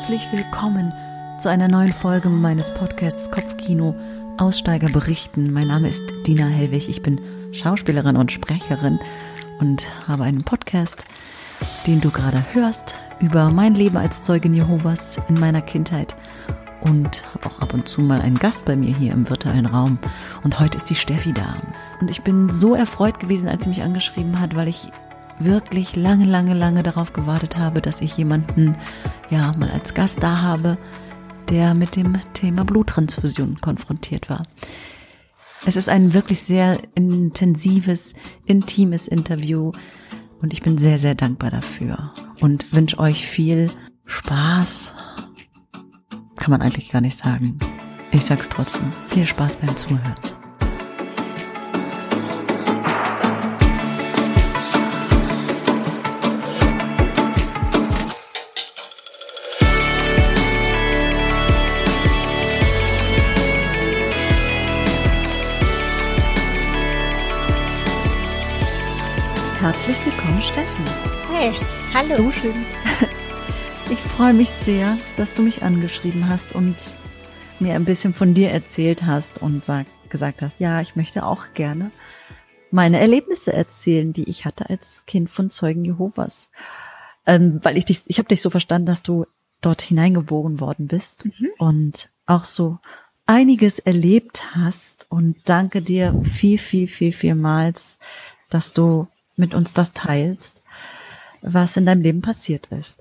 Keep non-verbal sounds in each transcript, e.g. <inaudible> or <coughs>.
herzlich willkommen zu einer neuen Folge meines Podcasts Kopfkino Aussteiger berichten. Mein Name ist Dina Hellwig, ich bin Schauspielerin und Sprecherin und habe einen Podcast, den du gerade hörst, über mein Leben als Zeugin Jehovas in meiner Kindheit und habe auch ab und zu mal einen Gast bei mir hier im virtuellen Raum. Und heute ist die Steffi da. Und ich bin so erfreut gewesen, als sie mich angeschrieben hat, weil ich wirklich lange, lange, lange darauf gewartet habe, dass ich jemanden ja mal als Gast da habe, der mit dem Thema Bluttransfusion konfrontiert war. Es ist ein wirklich sehr intensives, intimes Interview und ich bin sehr, sehr dankbar dafür und wünsche euch viel Spaß. Kann man eigentlich gar nicht sagen. Ich sag's trotzdem. Viel Spaß beim Zuhören. Herzlich willkommen, Steffen. Hey, hallo. So schön. Ich freue mich sehr, dass du mich angeschrieben hast und mir ein bisschen von dir erzählt hast und sag, gesagt hast, ja, ich möchte auch gerne meine Erlebnisse erzählen, die ich hatte als Kind von Zeugen Jehovas. Ähm, weil ich dich, ich habe dich so verstanden, dass du dort hineingeboren worden bist mhm. und auch so einiges erlebt hast und danke dir viel, viel, viel, vielmals, dass du mit uns das teilst, was in deinem Leben passiert ist.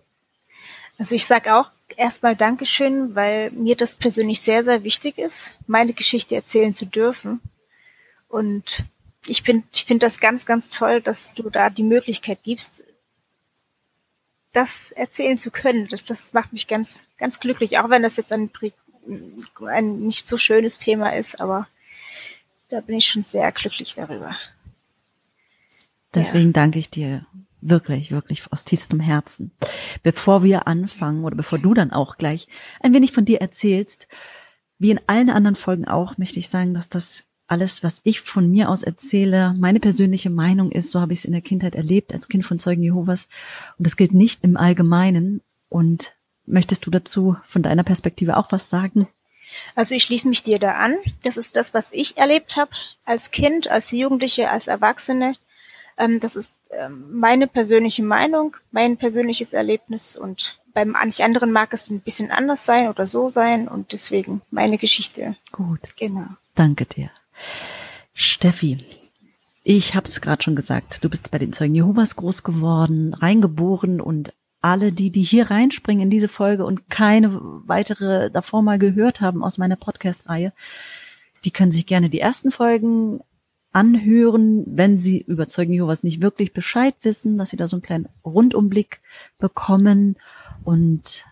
Also ich sage auch erstmal Dankeschön, weil mir das persönlich sehr, sehr wichtig ist, meine Geschichte erzählen zu dürfen. Und ich ich finde das ganz, ganz toll, dass du da die Möglichkeit gibst, das erzählen zu können. Das, das macht mich ganz, ganz glücklich, auch wenn das jetzt ein, ein nicht so schönes Thema ist, aber da bin ich schon sehr glücklich darüber. Deswegen ja. danke ich dir wirklich, wirklich aus tiefstem Herzen. Bevor wir anfangen oder bevor du dann auch gleich ein wenig von dir erzählst, wie in allen anderen Folgen auch, möchte ich sagen, dass das alles, was ich von mir aus erzähle, meine persönliche Meinung ist, so habe ich es in der Kindheit erlebt, als Kind von Zeugen Jehovas. Und das gilt nicht im Allgemeinen. Und möchtest du dazu von deiner Perspektive auch was sagen? Also ich schließe mich dir da an. Das ist das, was ich erlebt habe als Kind, als Jugendliche, als Erwachsene. Ähm, das ist ähm, meine persönliche Meinung, mein persönliches Erlebnis und beim manch anderen mag es ein bisschen anders sein oder so sein und deswegen meine Geschichte. Gut. Genau. Danke dir. Steffi, ich habe es gerade schon gesagt, du bist bei den Zeugen Jehovas groß geworden, reingeboren und alle, die, die hier reinspringen in diese Folge und keine weitere davor mal gehört haben aus meiner Podcast-Reihe, die können sich gerne die ersten Folgen anhören, wenn sie über Zeugen Jehovas nicht wirklich Bescheid wissen, dass sie da so einen kleinen Rundumblick bekommen und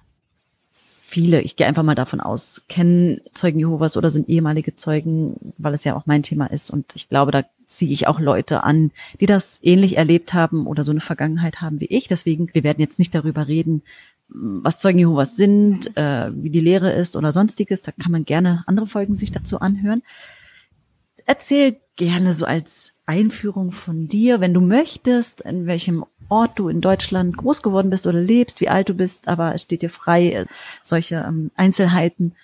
viele, ich gehe einfach mal davon aus, kennen Zeugen Jehovas oder sind ehemalige Zeugen, weil es ja auch mein Thema ist und ich glaube, da ziehe ich auch Leute an, die das ähnlich erlebt haben oder so eine Vergangenheit haben wie ich. Deswegen, wir werden jetzt nicht darüber reden, was Zeugen Jehovas sind, äh, wie die Lehre ist oder sonstiges. Da kann man gerne andere Folgen sich dazu anhören. Erzähl gerne so als Einführung von dir, wenn du möchtest, in welchem Ort du in Deutschland groß geworden bist oder lebst, wie alt du bist, aber es steht dir frei, solche ähm, Einzelheiten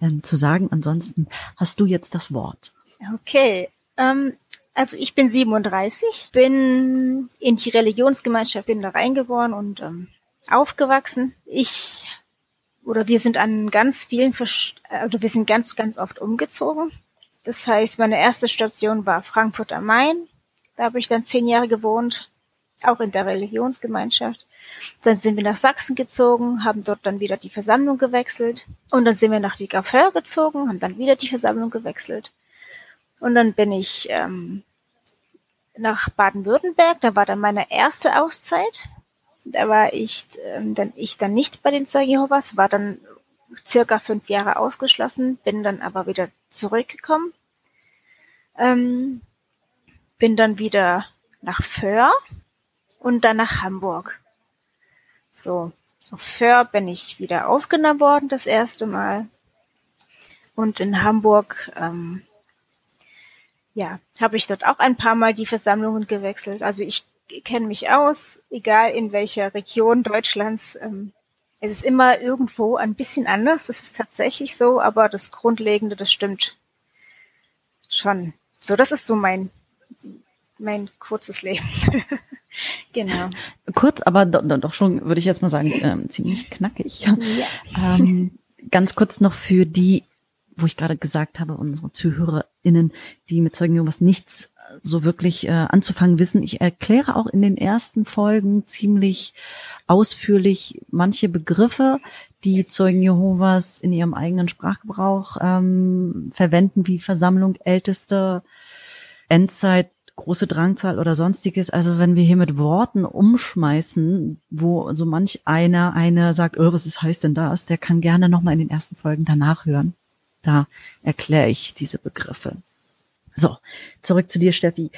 ähm, zu sagen. Ansonsten hast du jetzt das Wort. Okay. Ähm, also ich bin 37, bin in die Religionsgemeinschaft bin da reingeboren und ähm, aufgewachsen. Ich oder wir sind an ganz vielen, also wir sind ganz, ganz oft umgezogen. Das heißt, meine erste Station war Frankfurt am Main. Da habe ich dann zehn Jahre gewohnt, auch in der Religionsgemeinschaft. Dann sind wir nach Sachsen gezogen, haben dort dann wieder die Versammlung gewechselt. Und dann sind wir nach Wiegerfeuer gezogen, haben dann wieder die Versammlung gewechselt. Und dann bin ich ähm, nach Baden-Württemberg. Da war dann meine erste Auszeit. Da war ich, ähm, dann, ich dann nicht bei den Zeugen Jehovas, war dann circa fünf Jahre ausgeschlossen, bin dann aber wieder zurückgekommen. Ähm, bin dann wieder nach Föhr und dann nach Hamburg. So, auf Föhr bin ich wieder aufgenommen worden das erste Mal. Und in Hamburg, ähm, ja, habe ich dort auch ein paar Mal die Versammlungen gewechselt. Also ich kenne mich aus, egal in welcher Region Deutschlands. Ähm, Es ist immer irgendwo ein bisschen anders, das ist tatsächlich so, aber das Grundlegende, das stimmt schon. So, das ist so mein, mein kurzes Leben. <laughs> genau. Kurz, aber do, do, doch schon, würde ich jetzt mal sagen, ähm, ziemlich knackig. Ja. Ähm, ganz kurz noch für die, wo ich gerade gesagt habe, unsere ZuhörerInnen, die mit Zeugen Jehovas nichts so wirklich äh, anzufangen wissen. Ich erkläre auch in den ersten Folgen ziemlich ausführlich manche Begriffe, die Zeugen Jehovas in ihrem eigenen Sprachgebrauch ähm, verwenden, wie Versammlung, Älteste, Endzeit, große Drangzahl oder sonstiges. Also wenn wir hier mit Worten umschmeißen, wo so manch einer eine sagt, oh, was ist, heißt denn das, der kann gerne nochmal in den ersten Folgen danach hören. Da erkläre ich diese Begriffe. So, zurück zu dir, Steffi.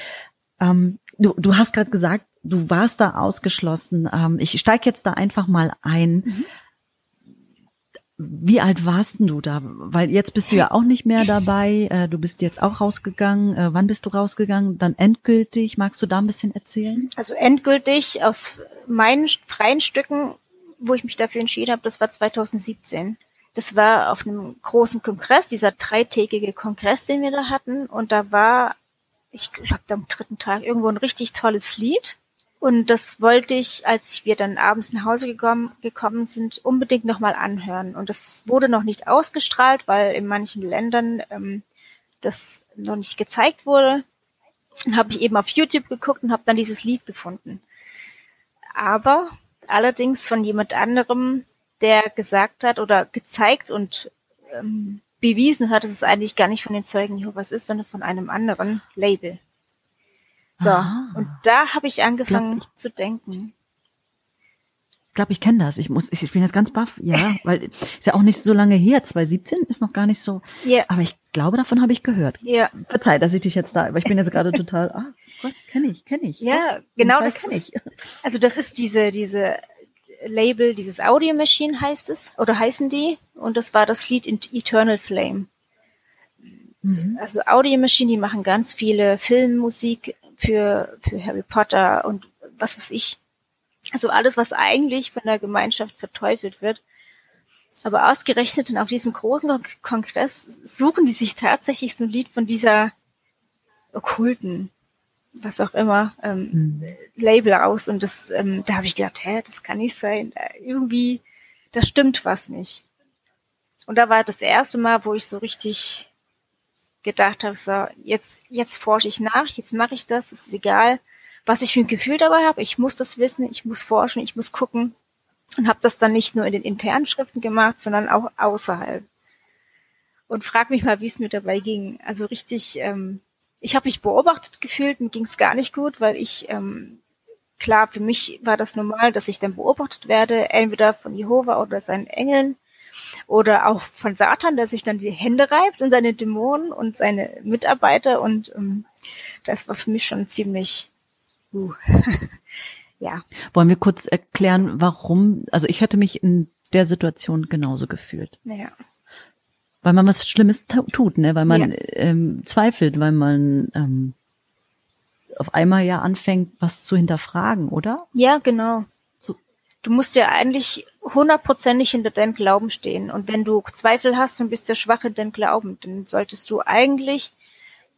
Ähm, du, du hast gerade gesagt, du warst da ausgeschlossen. Ähm, ich steige jetzt da einfach mal ein. Mhm. Wie alt warst denn du da? Weil jetzt bist du ja auch nicht mehr dabei. Äh, du bist jetzt auch rausgegangen. Äh, wann bist du rausgegangen? Dann endgültig. Magst du da ein bisschen erzählen? Also endgültig aus meinen freien Stücken, wo ich mich dafür entschieden habe, das war 2017. Das war auf einem großen Kongress, dieser dreitägige Kongress, den wir da hatten. Und da war, ich glaube, am dritten Tag irgendwo ein richtig tolles Lied. Und das wollte ich, als wir dann abends nach Hause gekommen, gekommen sind, unbedingt nochmal anhören. Und das wurde noch nicht ausgestrahlt, weil in manchen Ländern ähm, das noch nicht gezeigt wurde. Dann habe ich eben auf YouTube geguckt und habe dann dieses Lied gefunden. Aber allerdings von jemand anderem, der gesagt hat oder gezeigt und ähm, bewiesen hat, dass es eigentlich gar nicht von den Zeugen Jehovas ist, sondern von einem anderen Label. So, ah. und da habe ich angefangen glaub, ich, zu denken. Ich glaube, ich kenne das. Ich muss, ich, ich bin jetzt ganz baff, ja, <laughs> weil ist ja auch nicht so lange her. 2017 ist noch gar nicht so. Ja. Yeah. Aber ich glaube, davon habe ich gehört. Ja. Verzeih, dass ich dich jetzt da, aber ich bin jetzt gerade total. Ah, Gott, kenne ich, kenne ich. Ja, genau das kenne ich. Also das ist diese diese Label, dieses Audio Machine heißt es, oder heißen die. Und das war das Lied Eternal Flame. Mhm. Also Audio Machine, die machen ganz viele Filmmusik für, für Harry Potter und was weiß ich. Also alles, was eigentlich von der Gemeinschaft verteufelt wird. Aber ausgerechnet auf diesem großen Kongress suchen die sich tatsächlich so ein Lied von dieser okkulten was auch immer, ähm, mhm. Label aus und das, ähm, da habe ich gedacht, hä, das kann nicht sein. Äh, irgendwie, da stimmt was nicht. Und da war das erste Mal, wo ich so richtig gedacht habe, so, jetzt, jetzt forsche ich nach, jetzt mache ich das, es ist egal, was ich für ein Gefühl dabei habe, ich muss das wissen, ich muss forschen, ich muss gucken und habe das dann nicht nur in den internen Schriften gemacht, sondern auch außerhalb. Und frag mich mal, wie es mir dabei ging. Also richtig ähm, ich habe mich beobachtet gefühlt, mir ging es gar nicht gut, weil ich, ähm, klar, für mich war das normal, dass ich dann beobachtet werde, entweder von Jehova oder seinen Engeln oder auch von Satan, der sich dann die Hände reibt und seine Dämonen und seine Mitarbeiter und ähm, das war für mich schon ziemlich uh, <laughs> ja. Wollen wir kurz erklären, warum, also ich hätte mich in der Situation genauso gefühlt. Ja weil man was Schlimmes tut, ne? Weil man ja. ähm, zweifelt, weil man ähm, auf einmal ja anfängt, was zu hinterfragen, oder? Ja, genau. So. Du musst ja eigentlich hundertprozentig hinter deinem Glauben stehen. Und wenn du Zweifel hast und bist ja schwach in deinem Glauben, dann solltest du eigentlich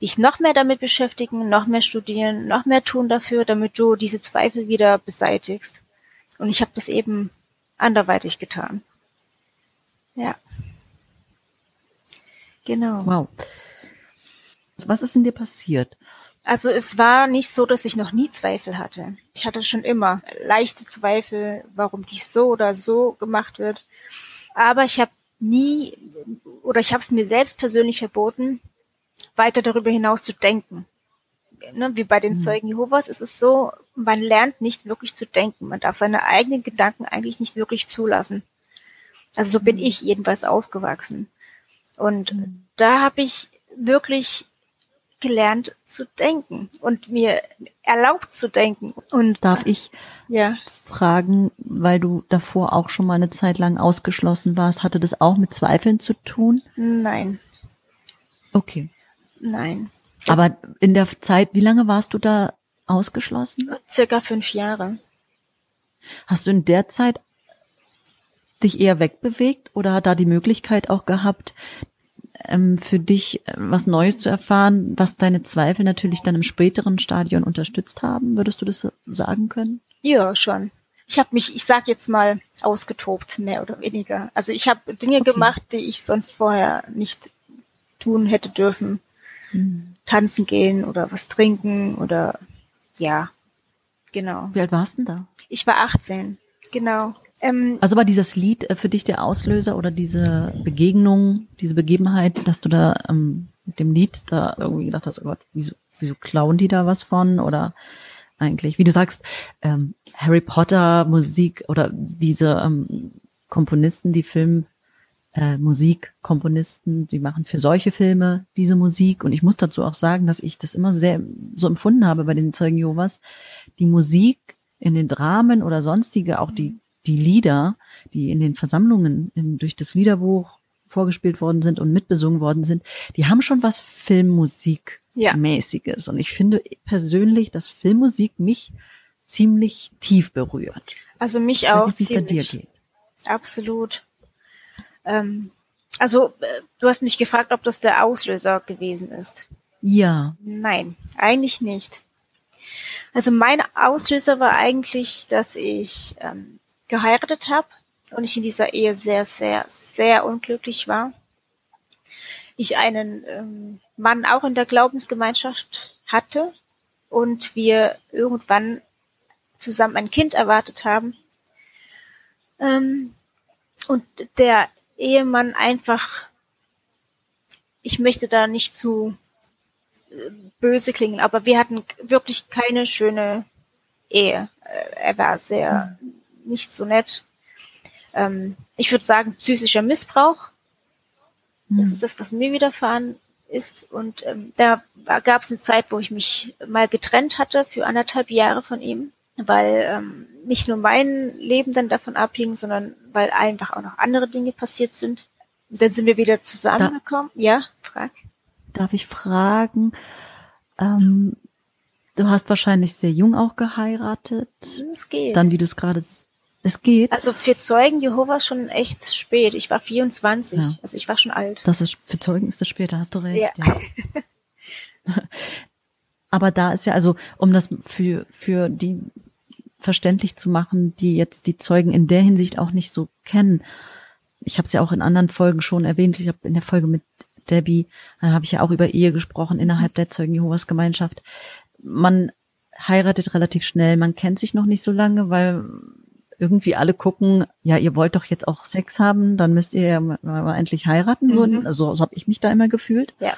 dich noch mehr damit beschäftigen, noch mehr studieren, noch mehr tun dafür, damit du diese Zweifel wieder beseitigst. Und ich habe das eben anderweitig getan. Ja. Genau. Wow. Was ist in dir passiert? Also es war nicht so, dass ich noch nie Zweifel hatte. Ich hatte schon immer leichte Zweifel, warum dies so oder so gemacht wird. Aber ich habe nie oder ich habe es mir selbst persönlich verboten, weiter darüber hinaus zu denken. Ne, wie bei den mhm. Zeugen Jehovas ist es so, man lernt nicht wirklich zu denken. Man darf seine eigenen Gedanken eigentlich nicht wirklich zulassen. Also so bin mhm. ich jedenfalls aufgewachsen. Und mhm. da habe ich wirklich gelernt zu denken und mir erlaubt zu denken. Und darf ich ja. fragen, weil du davor auch schon mal eine Zeit lang ausgeschlossen warst, hatte das auch mit Zweifeln zu tun? Nein. Okay. Nein. Aber in der Zeit, wie lange warst du da ausgeschlossen? Circa fünf Jahre. Hast du in der Zeit dich eher wegbewegt oder da die Möglichkeit auch gehabt, ähm, für dich äh, was Neues zu erfahren, was deine Zweifel natürlich dann im späteren Stadion unterstützt haben? Würdest du das sagen können? Ja, schon. Ich habe mich, ich sag jetzt mal, ausgetobt, mehr oder weniger. Also ich habe Dinge okay. gemacht, die ich sonst vorher nicht tun hätte dürfen. Hm. Tanzen gehen oder was trinken oder ja, genau. Wie alt warst du denn da? Ich war 18, genau. Ähm, also war dieses Lied äh, für dich der Auslöser oder diese Begegnung, diese Begebenheit, dass du da ähm, mit dem Lied da irgendwie gedacht hast, oh Gott, wieso, wieso klauen die da was von? Oder eigentlich, wie du sagst, ähm, Harry Potter Musik oder diese ähm, Komponisten, die Film äh, Musikkomponisten, die machen für solche Filme diese Musik. Und ich muss dazu auch sagen, dass ich das immer sehr so empfunden habe bei den Zeugen Jehovas. Die Musik in den Dramen oder sonstige, auch die die Lieder, die in den Versammlungen in, durch das Liederbuch vorgespielt worden sind und mitbesungen worden sind, die haben schon was Filmmusik-mäßiges. Ja. Und ich finde persönlich, dass Filmmusik mich ziemlich tief berührt. Also mich auch. Nicht, ziemlich. dir geht. Absolut. Ähm, also äh, du hast mich gefragt, ob das der Auslöser gewesen ist. Ja. Nein, eigentlich nicht. Also mein Auslöser war eigentlich, dass ich ähm, geheiratet habe und ich in dieser Ehe sehr, sehr, sehr unglücklich war. Ich einen ähm, Mann auch in der Glaubensgemeinschaft hatte und wir irgendwann zusammen ein Kind erwartet haben. Ähm, und der Ehemann einfach, ich möchte da nicht zu äh, böse klingen, aber wir hatten wirklich keine schöne Ehe. Äh, er war sehr mhm nicht so nett. Ähm, ich würde sagen, psychischer Missbrauch. Mhm. Das ist das, was mir widerfahren ist. Und ähm, da gab es eine Zeit, wo ich mich mal getrennt hatte für anderthalb Jahre von ihm, weil ähm, nicht nur mein Leben dann davon abhing, sondern weil einfach auch noch andere Dinge passiert sind. Und dann sind wir wieder zusammengekommen. Da, ja, frag. Darf ich fragen? Ähm, du hast wahrscheinlich sehr jung auch geheiratet. Es geht. Dann, wie du es gerade es geht. Also für Zeugen Jehovas schon echt spät. Ich war 24, ja. also ich war schon alt. Das ist für Zeugen ist es später, hast du recht. Ja. ja. <laughs> Aber da ist ja also, um das für für die verständlich zu machen, die jetzt die Zeugen in der Hinsicht auch nicht so kennen. Ich habe es ja auch in anderen Folgen schon erwähnt. Ich habe in der Folge mit Debbie, da habe ich ja auch über Ehe gesprochen innerhalb der Zeugen Jehovas Gemeinschaft. Man heiratet relativ schnell, man kennt sich noch nicht so lange, weil irgendwie alle gucken, ja, ihr wollt doch jetzt auch Sex haben, dann müsst ihr ja endlich heiraten. So, mhm. so, so habe ich mich da immer gefühlt. Ja.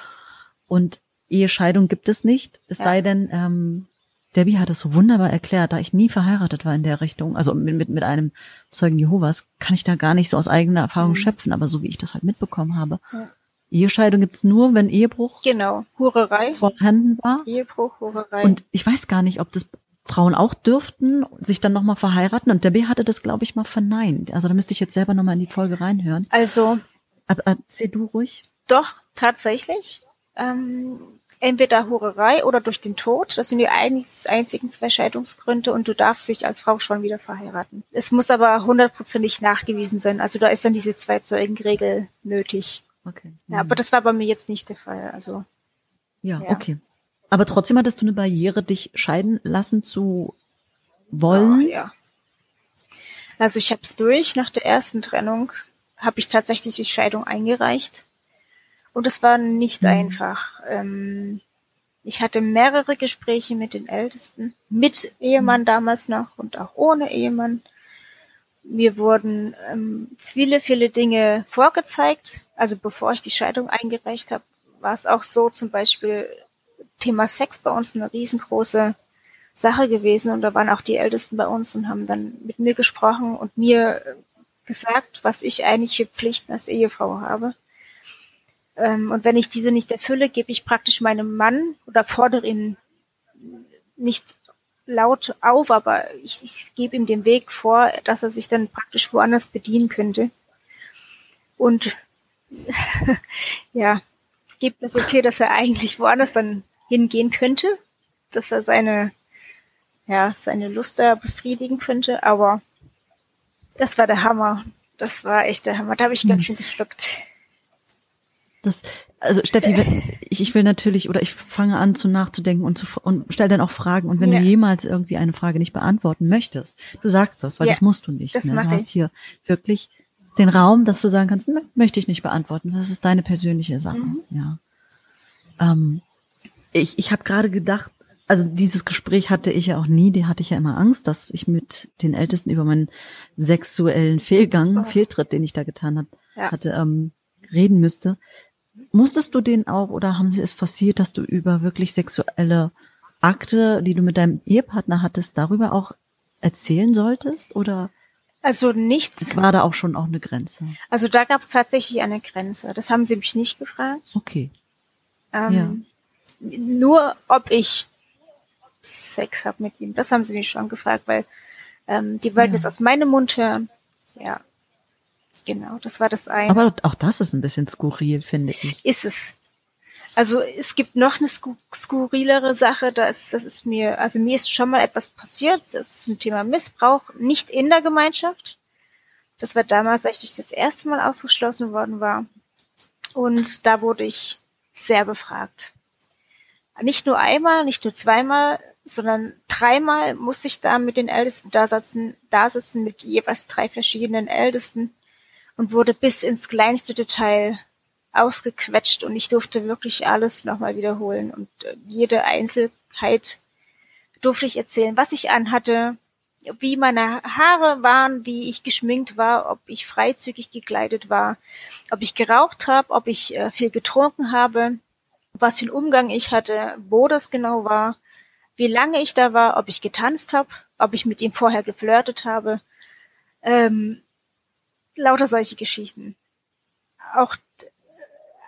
Und Ehescheidung gibt es nicht, es ja. sei denn, ähm, Debbie hat es so wunderbar erklärt, da ich nie verheiratet war in der Richtung, also mit, mit, mit einem Zeugen Jehovas, kann ich da gar nicht so aus eigener Erfahrung mhm. schöpfen, aber so wie ich das halt mitbekommen habe. Ja. Ehescheidung gibt's nur, wenn Ehebruch genau. Hurerei. vorhanden war. Ehebruch, Hurerei. Und ich weiß gar nicht, ob das Frauen auch dürften sich dann nochmal verheiraten und der B hatte das, glaube ich, mal verneint. Also da müsste ich jetzt selber nochmal in die Folge reinhören. Also. Aber erzähl du ruhig. Doch, tatsächlich. Ähm, entweder Hurerei oder durch den Tod. Das sind die einzigen zwei Scheidungsgründe und du darfst dich als Frau schon wieder verheiraten. Es muss aber hundertprozentig nachgewiesen sein. Also da ist dann diese Zwei-Zeugen-Regel nötig. Okay. Ja, aber das war bei mir jetzt nicht der Fall. Also. Ja, ja. okay. Aber trotzdem hattest du eine Barriere, dich scheiden lassen zu wollen? Oh, ja. Also ich habe es durch. Nach der ersten Trennung habe ich tatsächlich die Scheidung eingereicht. Und es war nicht mhm. einfach. Ähm, ich hatte mehrere Gespräche mit den Ältesten, mit Ehemann mhm. damals noch und auch ohne Ehemann. Mir wurden ähm, viele, viele Dinge vorgezeigt. Also bevor ich die Scheidung eingereicht habe, war es auch so zum Beispiel, Thema Sex bei uns eine riesengroße Sache gewesen und da waren auch die Ältesten bei uns und haben dann mit mir gesprochen und mir gesagt, was ich eigentlich für Pflichten als Ehefrau habe. Ähm, und wenn ich diese nicht erfülle, gebe ich praktisch meinem Mann oder fordere ihn nicht laut auf, aber ich, ich gebe ihm den Weg vor, dass er sich dann praktisch woanders bedienen könnte. Und <laughs> ja, gibt es okay, dass er eigentlich woanders dann hingehen könnte, dass er seine, ja, seine Lust da befriedigen könnte, aber das war der Hammer. das war echt der Hammer. Da habe ich ganz schön geschluckt. Das, also Steffi, ich, ich will natürlich oder ich fange an zu nachzudenken und zu und stell dann auch Fragen und wenn ja. du jemals irgendwie eine Frage nicht beantworten möchtest, du sagst das, weil ja, das musst du nicht. Das ne? Du hast hier wirklich den Raum, dass du sagen kannst, möchte ich nicht beantworten. Das ist deine persönliche Sache. Mhm. Ja. Ähm, ich ich habe gerade gedacht, also dieses Gespräch hatte ich ja auch nie, die hatte ich ja immer Angst, dass ich mit den Ältesten über meinen sexuellen Fehlgang, oh. Fehltritt, den ich da getan hat, ja. hatte, ähm, reden müsste. Musstest du den auch oder haben sie es forciert, dass du über wirklich sexuelle Akte, die du mit deinem Ehepartner hattest, darüber auch erzählen solltest? Oder also nichts. War da auch schon auch eine Grenze? Also da gab es tatsächlich eine Grenze. Das haben sie mich nicht gefragt. Okay. Ähm, ja. Nur ob ich Sex habe mit ihm. Das haben sie mich schon gefragt, weil ähm, die wollten ja. es aus meinem Mund hören. Ja. Genau, das war das eine. Aber auch das ist ein bisschen skurril, finde ich. Ist es. Also es gibt noch eine skurrilere Sache, das, das ist mir, also mir ist schon mal etwas passiert, das ist zum Thema Missbrauch, nicht in der Gemeinschaft. Das war damals, als ich das erste Mal ausgeschlossen worden war. Und da wurde ich sehr befragt. Nicht nur einmal, nicht nur zweimal, sondern dreimal musste ich da mit den Ältesten da sitzen, da sitzen mit jeweils drei verschiedenen Ältesten und wurde bis ins kleinste Detail ausgequetscht und ich durfte wirklich alles nochmal wiederholen und äh, jede Einzelheit durfte ich erzählen, was ich anhatte, wie meine Haare waren, wie ich geschminkt war, ob ich freizügig gekleidet war, ob ich geraucht habe, ob ich äh, viel getrunken habe, was für einen Umgang ich hatte, wo das genau war, wie lange ich da war, ob ich getanzt habe, ob ich mit ihm vorher geflirtet habe. Ähm, lauter solche Geschichten. Auch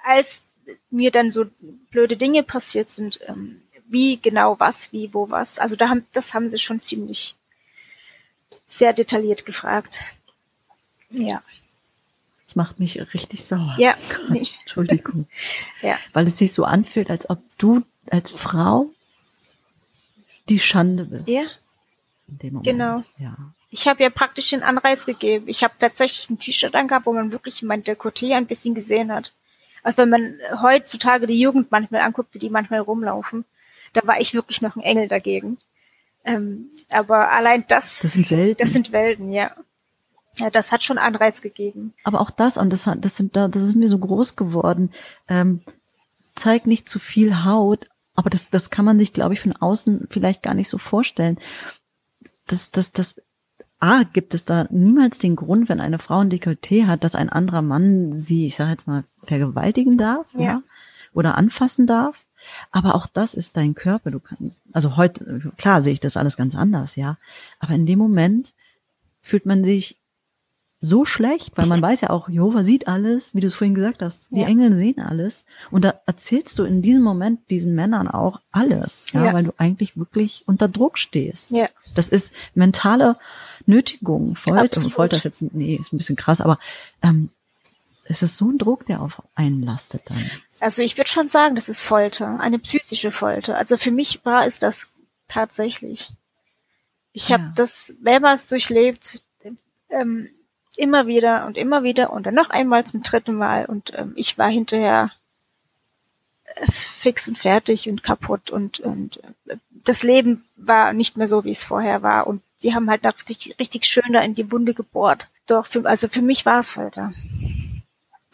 als mir dann so blöde Dinge passiert sind, ähm, wie genau was, wie, wo was. Also da haben, das haben sie schon ziemlich sehr detailliert gefragt. Ja. Das macht mich richtig sauer. Ja. <laughs> Entschuldigung. <laughs> ja. Weil es sich so anfühlt, als ob du als Frau die Schande bist. Ja. In dem Moment. Genau. Ja. Ich habe ja praktisch den Anreiz gegeben. Ich habe tatsächlich ein T-Shirt angehabt, wo man wirklich mein Dekolleté ein bisschen gesehen hat. Also wenn man heutzutage die Jugend manchmal anguckt, wie die manchmal rumlaufen, da war ich wirklich noch ein Engel dagegen. Ähm, aber allein das, das sind Welten. Das sind Welten, ja. Ja, das hat schon Anreiz gegeben. Aber auch das, und das, hat, das sind da, das ist mir so groß geworden. Ähm, zeig nicht zu viel Haut, aber das, das kann man sich, glaube ich, von außen vielleicht gar nicht so vorstellen. Das, das, das A, gibt es da niemals den Grund, wenn eine Frau ein Dekolleté hat, dass ein anderer Mann sie, ich sage jetzt mal, vergewaltigen darf ja. ja. oder anfassen darf. Aber auch das ist dein Körper. Du kannst, also heute, klar sehe ich das alles ganz anders, ja. Aber in dem Moment fühlt man sich so schlecht, weil man weiß ja auch, Jehova sieht alles, wie du es vorhin gesagt hast. Die ja. Engel sehen alles. Und da erzählst du in diesem Moment diesen Männern auch alles, ja, ja. weil du eigentlich wirklich unter Druck stehst. Ja. Das ist mentale Nötigung. Folter, Absolut. Folter ist jetzt, nee, ist ein bisschen krass, aber ähm, es ist so ein Druck, der auf einen lastet dann. Also ich würde schon sagen, das ist Folter, eine psychische Folter. Also für mich war es das tatsächlich. Ich ja. habe das mehrmals durchlebt. Ähm, immer wieder und immer wieder und dann noch einmal zum dritten Mal und ähm, ich war hinterher äh, fix und fertig und kaputt und, und äh, das Leben war nicht mehr so, wie es vorher war und die haben halt richtig, richtig schön da in die Wunde gebohrt. Doch, für, also für mich war es Folter.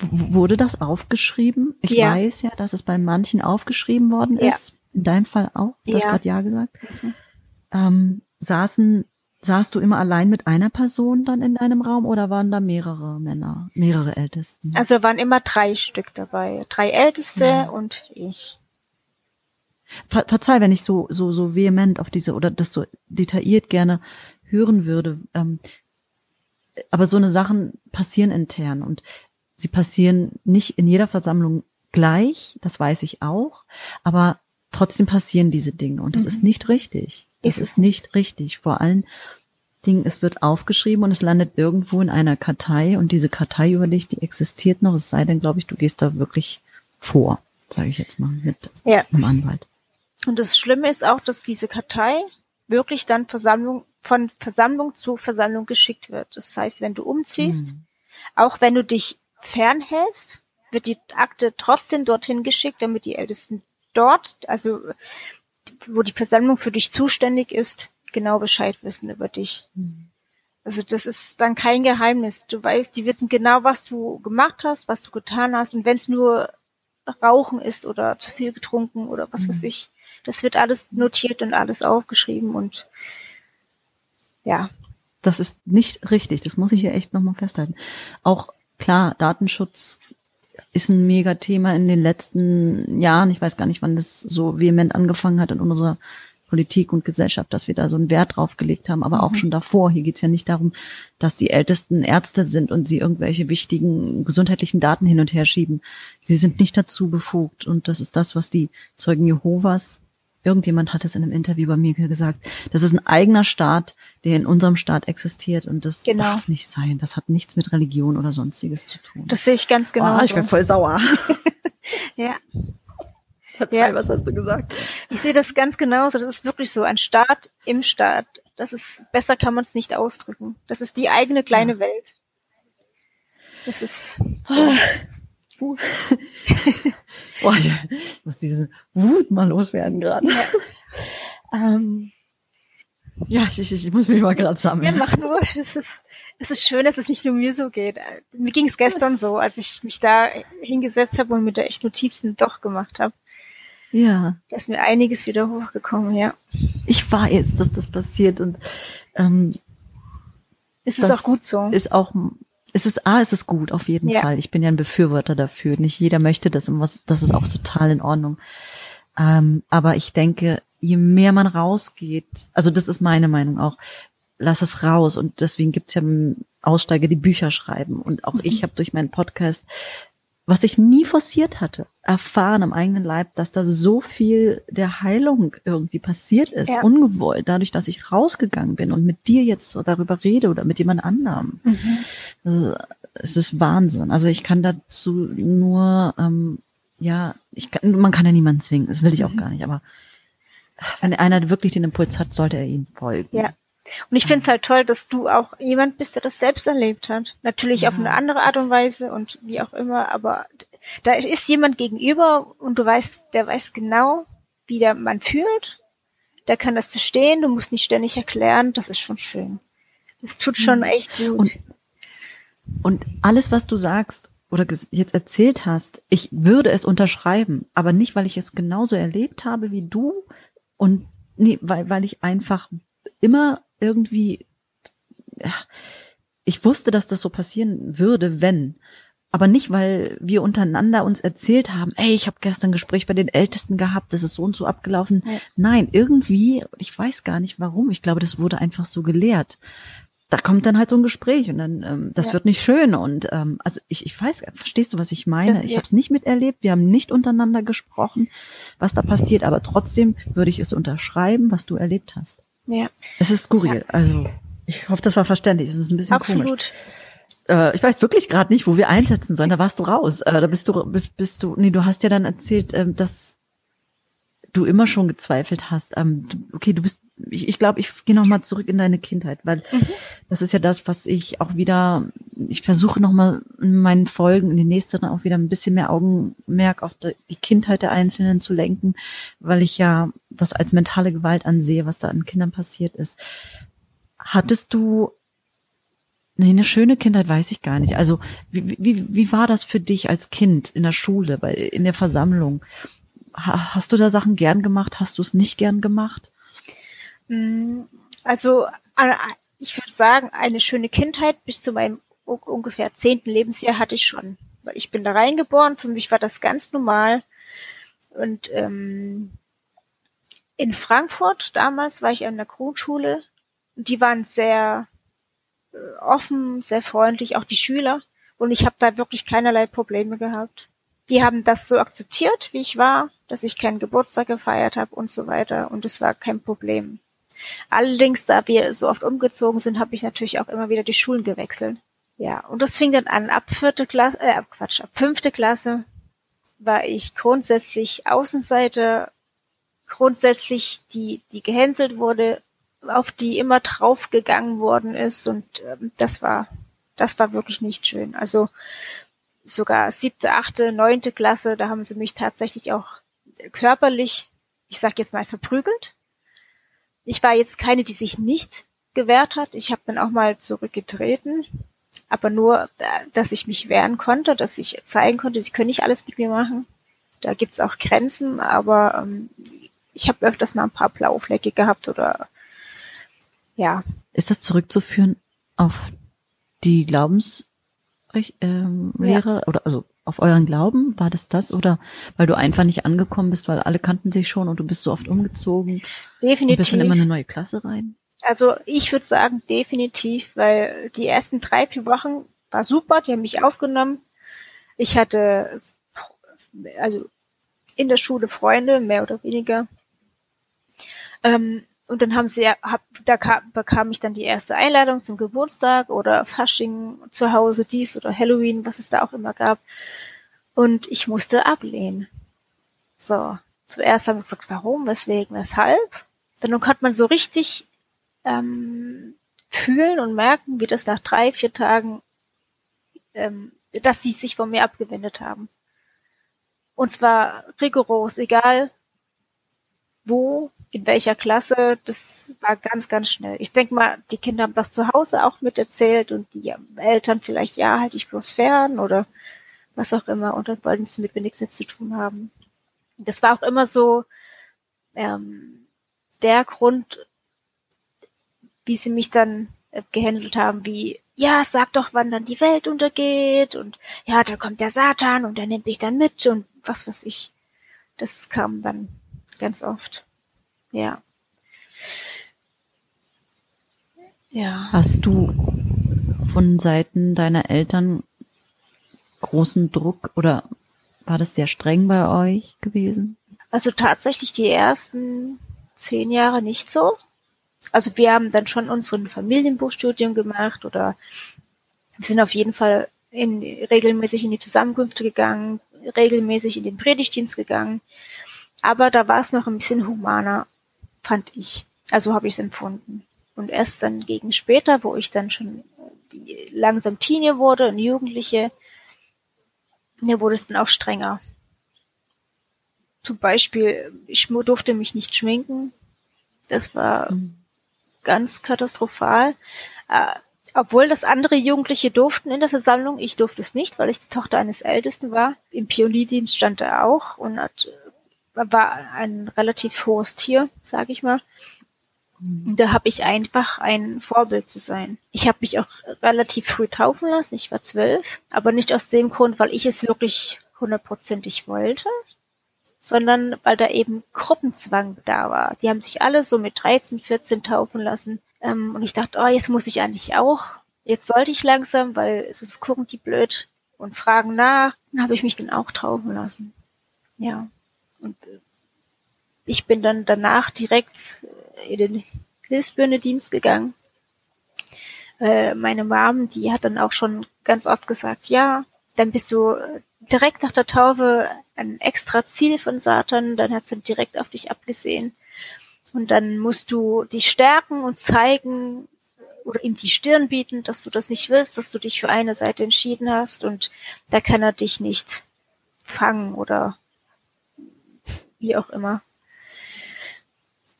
Wurde das aufgeschrieben? Ich ja. weiß ja, dass es bei manchen aufgeschrieben worden ist. Ja. In deinem Fall auch? Du ja. hast gerade ja gesagt. Mhm. Ähm, saßen Saßt du immer allein mit einer Person dann in deinem Raum oder waren da mehrere Männer, mehrere Ältesten? Also waren immer drei Stück dabei. Drei Älteste ja. und ich. Ver verzeih, wenn ich so, so, so vehement auf diese oder das so detailliert gerne hören würde. Ähm, aber so eine Sachen passieren intern und sie passieren nicht in jeder Versammlung gleich, das weiß ich auch, aber trotzdem passieren diese Dinge und das mhm. ist nicht richtig. Das ist nicht richtig. Vor allen Dingen, es wird aufgeschrieben und es landet irgendwo in einer Kartei und diese Kartei über dich, die existiert noch, es sei denn, glaube ich, du gehst da wirklich vor, sage ich jetzt mal, mit ja. einem Anwalt. Und das Schlimme ist auch, dass diese Kartei wirklich dann Versammlung, von Versammlung zu Versammlung geschickt wird. Das heißt, wenn du umziehst, hm. Auch wenn du dich fernhältst, wird die Akte trotzdem dorthin geschickt, damit die Ältesten dort, also wo die Versammlung für dich zuständig ist, genau Bescheid wissen über dich. Mhm. Also das ist dann kein Geheimnis. Du weißt, die wissen genau, was du gemacht hast, was du getan hast. Und wenn es nur Rauchen ist oder zu viel getrunken oder was mhm. weiß ich, das wird alles notiert und alles aufgeschrieben und ja. Das ist nicht richtig. Das muss ich hier echt nochmal festhalten. Auch klar, Datenschutz ist ein Mega-Thema in den letzten Jahren. Ich weiß gar nicht, wann das so vehement angefangen hat in unserer Politik und Gesellschaft, dass wir da so einen Wert drauf gelegt haben, aber mhm. auch schon davor. Hier geht's ja nicht darum, dass die Ältesten Ärzte sind und sie irgendwelche wichtigen gesundheitlichen Daten hin und her schieben. Sie sind nicht dazu befugt und das ist das, was die Zeugen Jehovas irgendjemand hat es in einem Interview bei mir gesagt, das ist ein eigener Staat, der in unserem Staat existiert und das genau. darf nicht sein. Das hat nichts mit Religion oder sonstiges zu tun. Das sehe ich ganz genau. Oh, ich bin voll sauer. <laughs> ja. Verzeih, ja. was hast du gesagt? Ich sehe das ganz genauso. Das ist wirklich so ein Staat im Staat. Das ist besser kann man es nicht ausdrücken. Das ist die eigene kleine ja. Welt. Das ist. <sighs> <laughs> Boah, ich muss diese Wut mal loswerden gerade. Ja. ähm, ja, ich, ich, muss mich mal gerade sammeln. Ja, mach nur. Es ist, es ist schön, dass es nicht nur mir so geht. Mir ging es gestern so, als ich mich da hingesetzt habe und mit der echt Notizen doch gemacht habe. Ja. Da ist mir einiges wieder hochgekommen, ja. Ich weiß, dass das passiert und ähm, es ist auch gut so. Ist auch es ist A, es ist gut, auf jeden ja. Fall. Ich bin ja ein Befürworter dafür. Nicht jeder möchte das und was, das ist auch total in Ordnung. Ähm, aber ich denke, je mehr man rausgeht, also das ist meine Meinung auch, lass es raus. Und deswegen gibt's ja Aussteiger, die Bücher schreiben. Und auch mhm. ich habe durch meinen Podcast was ich nie forciert hatte, erfahren am eigenen Leib, dass da so viel der Heilung irgendwie passiert ist, ja. ungewollt, dadurch, dass ich rausgegangen bin und mit dir jetzt so darüber rede oder mit jemand anderem. Mhm. es ist Wahnsinn. Also ich kann dazu nur, ähm, ja, ich kann, man kann ja niemanden zwingen, das will ich auch mhm. gar nicht, aber wenn einer wirklich den Impuls hat, sollte er ihm folgen. Ja. Und ich finde es halt toll, dass du auch jemand bist, der das selbst erlebt hat. Natürlich ja. auf eine andere Art und Weise und wie auch immer, aber da ist jemand gegenüber und du weißt, der weiß genau, wie der man fühlt. Der kann das verstehen, du musst nicht ständig erklären, das ist schon schön. Das tut schon mhm. echt gut. Und, und alles, was du sagst oder jetzt erzählt hast, ich würde es unterschreiben, aber nicht, weil ich es genauso erlebt habe wie du und nee, weil, weil ich einfach immer irgendwie, ich wusste, dass das so passieren würde, wenn. Aber nicht, weil wir untereinander uns erzählt haben, ey, ich habe gestern ein Gespräch bei den Ältesten gehabt, das ist so und so abgelaufen. Ja. Nein, irgendwie, ich weiß gar nicht warum, ich glaube, das wurde einfach so gelehrt. Da kommt dann halt so ein Gespräch und dann, ähm, das ja. wird nicht schön. Und ähm, also ich, ich weiß, verstehst du, was ich meine? Das, ich ja. habe es nicht miterlebt, wir haben nicht untereinander gesprochen, was da passiert, aber trotzdem würde ich es unterschreiben, was du erlebt hast. Ja. Es ist skurril. Ja. Also ich hoffe, das war verständlich. Es ist ein bisschen Absolut. komisch. Äh, ich weiß wirklich gerade nicht, wo wir einsetzen sollen. Da warst du raus. Äh, da bist du, bist, bist du. Nee, du hast ja dann erzählt, ähm, dass du immer schon gezweifelt hast. Ähm, okay, du bist ich, ich glaube, ich gehe noch mal zurück in deine Kindheit, weil mhm. das ist ja das, was ich auch wieder, ich versuche noch mal in meinen Folgen, in den nächsten auch wieder ein bisschen mehr Augenmerk auf die Kindheit der Einzelnen zu lenken, weil ich ja das als mentale Gewalt ansehe, was da an Kindern passiert ist. Hattest du Nee, eine schöne Kindheit weiß ich gar nicht. Also wie, wie, wie war das für dich als Kind in der Schule, bei, in der Versammlung? Hast du da Sachen gern gemacht? Hast du es nicht gern gemacht? Mm, also ich würde sagen, eine schöne Kindheit bis zu meinem ungefähr zehnten Lebensjahr hatte ich schon. Weil ich bin da reingeboren, für mich war das ganz normal. Und ähm, in Frankfurt damals war ich an der Grundschule und die waren sehr offen, sehr freundlich, auch die Schüler. Und ich habe da wirklich keinerlei Probleme gehabt. Die haben das so akzeptiert, wie ich war, dass ich keinen Geburtstag gefeiert habe und so weiter. Und es war kein Problem. Allerdings, da wir so oft umgezogen sind, habe ich natürlich auch immer wieder die Schulen gewechselt. Ja, und das fing dann an. Ab vierte Klasse, äh, Quatsch, ab fünfte Klasse war ich grundsätzlich Außenseite, grundsätzlich die, die gehänselt wurde, auf die immer draufgegangen worden ist und ähm, das war das war wirklich nicht schön. Also sogar siebte, achte, neunte Klasse, da haben sie mich tatsächlich auch körperlich, ich sag jetzt mal, verprügelt. Ich war jetzt keine, die sich nicht gewehrt hat. Ich habe dann auch mal zurückgetreten, aber nur, äh, dass ich mich wehren konnte, dass ich zeigen konnte, sie können nicht alles mit mir machen. Da gibt's auch Grenzen, aber ähm, ich habe öfters mal ein paar blaue Flecke gehabt oder ja. Ist das zurückzuführen auf die Glaubenslehre ähm, ja. oder also auf euren Glauben? War das das oder weil du einfach nicht angekommen bist, weil alle kannten sich schon und du bist so oft umgezogen? Definitiv. Und bist dann immer eine neue Klasse rein? Also ich würde sagen definitiv, weil die ersten drei, vier Wochen war super, die haben mich aufgenommen. Ich hatte also in der Schule Freunde, mehr oder weniger. Ähm, und dann haben sie, hab, da kam, bekam ich dann die erste Einladung zum Geburtstag oder Fasching zu Hause, dies oder Halloween, was es da auch immer gab. Und ich musste ablehnen. So, zuerst haben wir gesagt, warum, weswegen, weshalb. Dann konnte man so richtig ähm, fühlen und merken, wie das nach drei, vier Tagen, ähm, dass sie sich von mir abgewendet haben. Und zwar rigoros, egal wo, in welcher Klasse, das war ganz, ganz schnell. Ich denke mal, die Kinder haben das zu Hause auch miterzählt und die Eltern vielleicht, ja, halt ich bloß fern oder was auch immer und dann wollten sie mit mir nichts mehr zu tun haben. Das war auch immer so ähm, der Grund, wie sie mich dann äh, gehandelt haben, wie, ja, sag doch, wann dann die Welt untergeht und ja, da kommt der Satan und der nimmt dich dann mit und was weiß ich. Das kam dann ganz oft. Ja. Ja. Hast du von Seiten deiner Eltern großen Druck oder war das sehr streng bei euch gewesen? Also tatsächlich die ersten zehn Jahre nicht so. Also wir haben dann schon unseren Familienbuchstudium gemacht oder wir sind auf jeden Fall in, regelmäßig in die Zusammenkünfte gegangen, regelmäßig in den Predigtdienst gegangen. Aber da war es noch ein bisschen humaner fand ich. Also habe ich es empfunden. Und erst dann gegen später, wo ich dann schon äh, langsam Teenie wurde und Jugendliche, ja, wurde es dann auch strenger. Zum Beispiel, ich durfte mich nicht schminken. Das war mhm. ganz katastrophal. Äh, obwohl das andere Jugendliche durften in der Versammlung, ich durfte es nicht, weil ich die Tochter eines Ältesten war. Im Pionierdienst stand er auch und hat war ein relativ hohes Tier, sage ich mal. Und da habe ich einfach ein Vorbild zu sein. Ich habe mich auch relativ früh taufen lassen. Ich war zwölf, aber nicht aus dem Grund, weil ich es wirklich hundertprozentig wollte, sondern weil da eben Gruppenzwang da war. Die haben sich alle so mit 13, 14 taufen lassen. Ähm, und ich dachte, oh, jetzt muss ich eigentlich auch. Jetzt sollte ich langsam, weil sonst gucken die blöd und fragen nach. Dann habe ich mich dann auch taufen lassen. Ja. Und äh, ich bin dann danach direkt äh, in den Hilfsbündedienst gegangen. Äh, meine Mom, die hat dann auch schon ganz oft gesagt, ja, dann bist du direkt nach der Taufe ein extra Ziel von Satan, dann hat sie direkt auf dich abgesehen. Und dann musst du dich stärken und zeigen oder ihm die Stirn bieten, dass du das nicht willst, dass du dich für eine Seite entschieden hast und da kann er dich nicht fangen oder wie auch immer.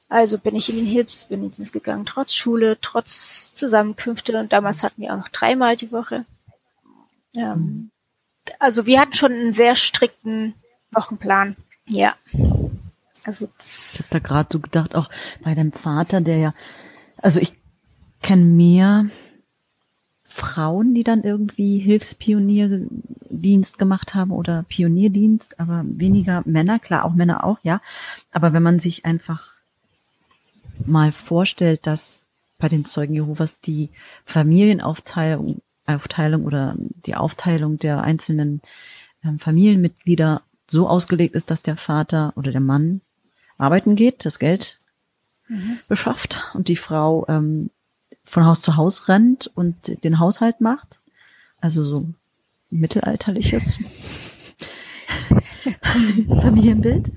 Also bin ich in den Hilfsbündnis gegangen, trotz Schule, trotz Zusammenkünfte und damals hatten wir auch noch dreimal die Woche. Ähm, also wir hatten schon einen sehr strikten Wochenplan. Ja. Also ich habe da gerade so gedacht, auch bei deinem Vater, der ja, also ich kenne mehr Frauen, die dann irgendwie Hilfspionierdienst gemacht haben oder Pionierdienst, aber weniger Männer, klar, auch Männer auch, ja. Aber wenn man sich einfach mal vorstellt, dass bei den Zeugen Jehovas die Familienaufteilung Aufteilung oder die Aufteilung der einzelnen ähm, Familienmitglieder so ausgelegt ist, dass der Vater oder der Mann arbeiten geht, das Geld mhm. beschafft und die Frau ähm, von Haus zu Haus rennt und den Haushalt macht. Also so mittelalterliches <laughs> Familienbild.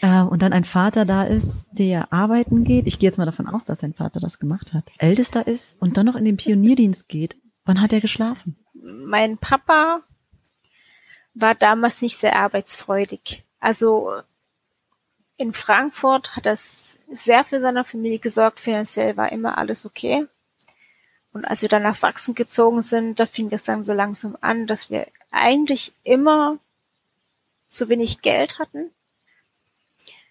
Äh, und dann ein Vater da ist, der arbeiten geht. Ich gehe jetzt mal davon aus, dass dein Vater das gemacht hat. Ältester ist und dann noch in den Pionierdienst geht Wann hat er geschlafen? Mein Papa war damals nicht sehr arbeitsfreudig. Also in Frankfurt hat er sehr für seine Familie gesorgt, finanziell war immer alles okay. Und als wir dann nach Sachsen gezogen sind, da fing es dann so langsam an, dass wir eigentlich immer zu wenig Geld hatten.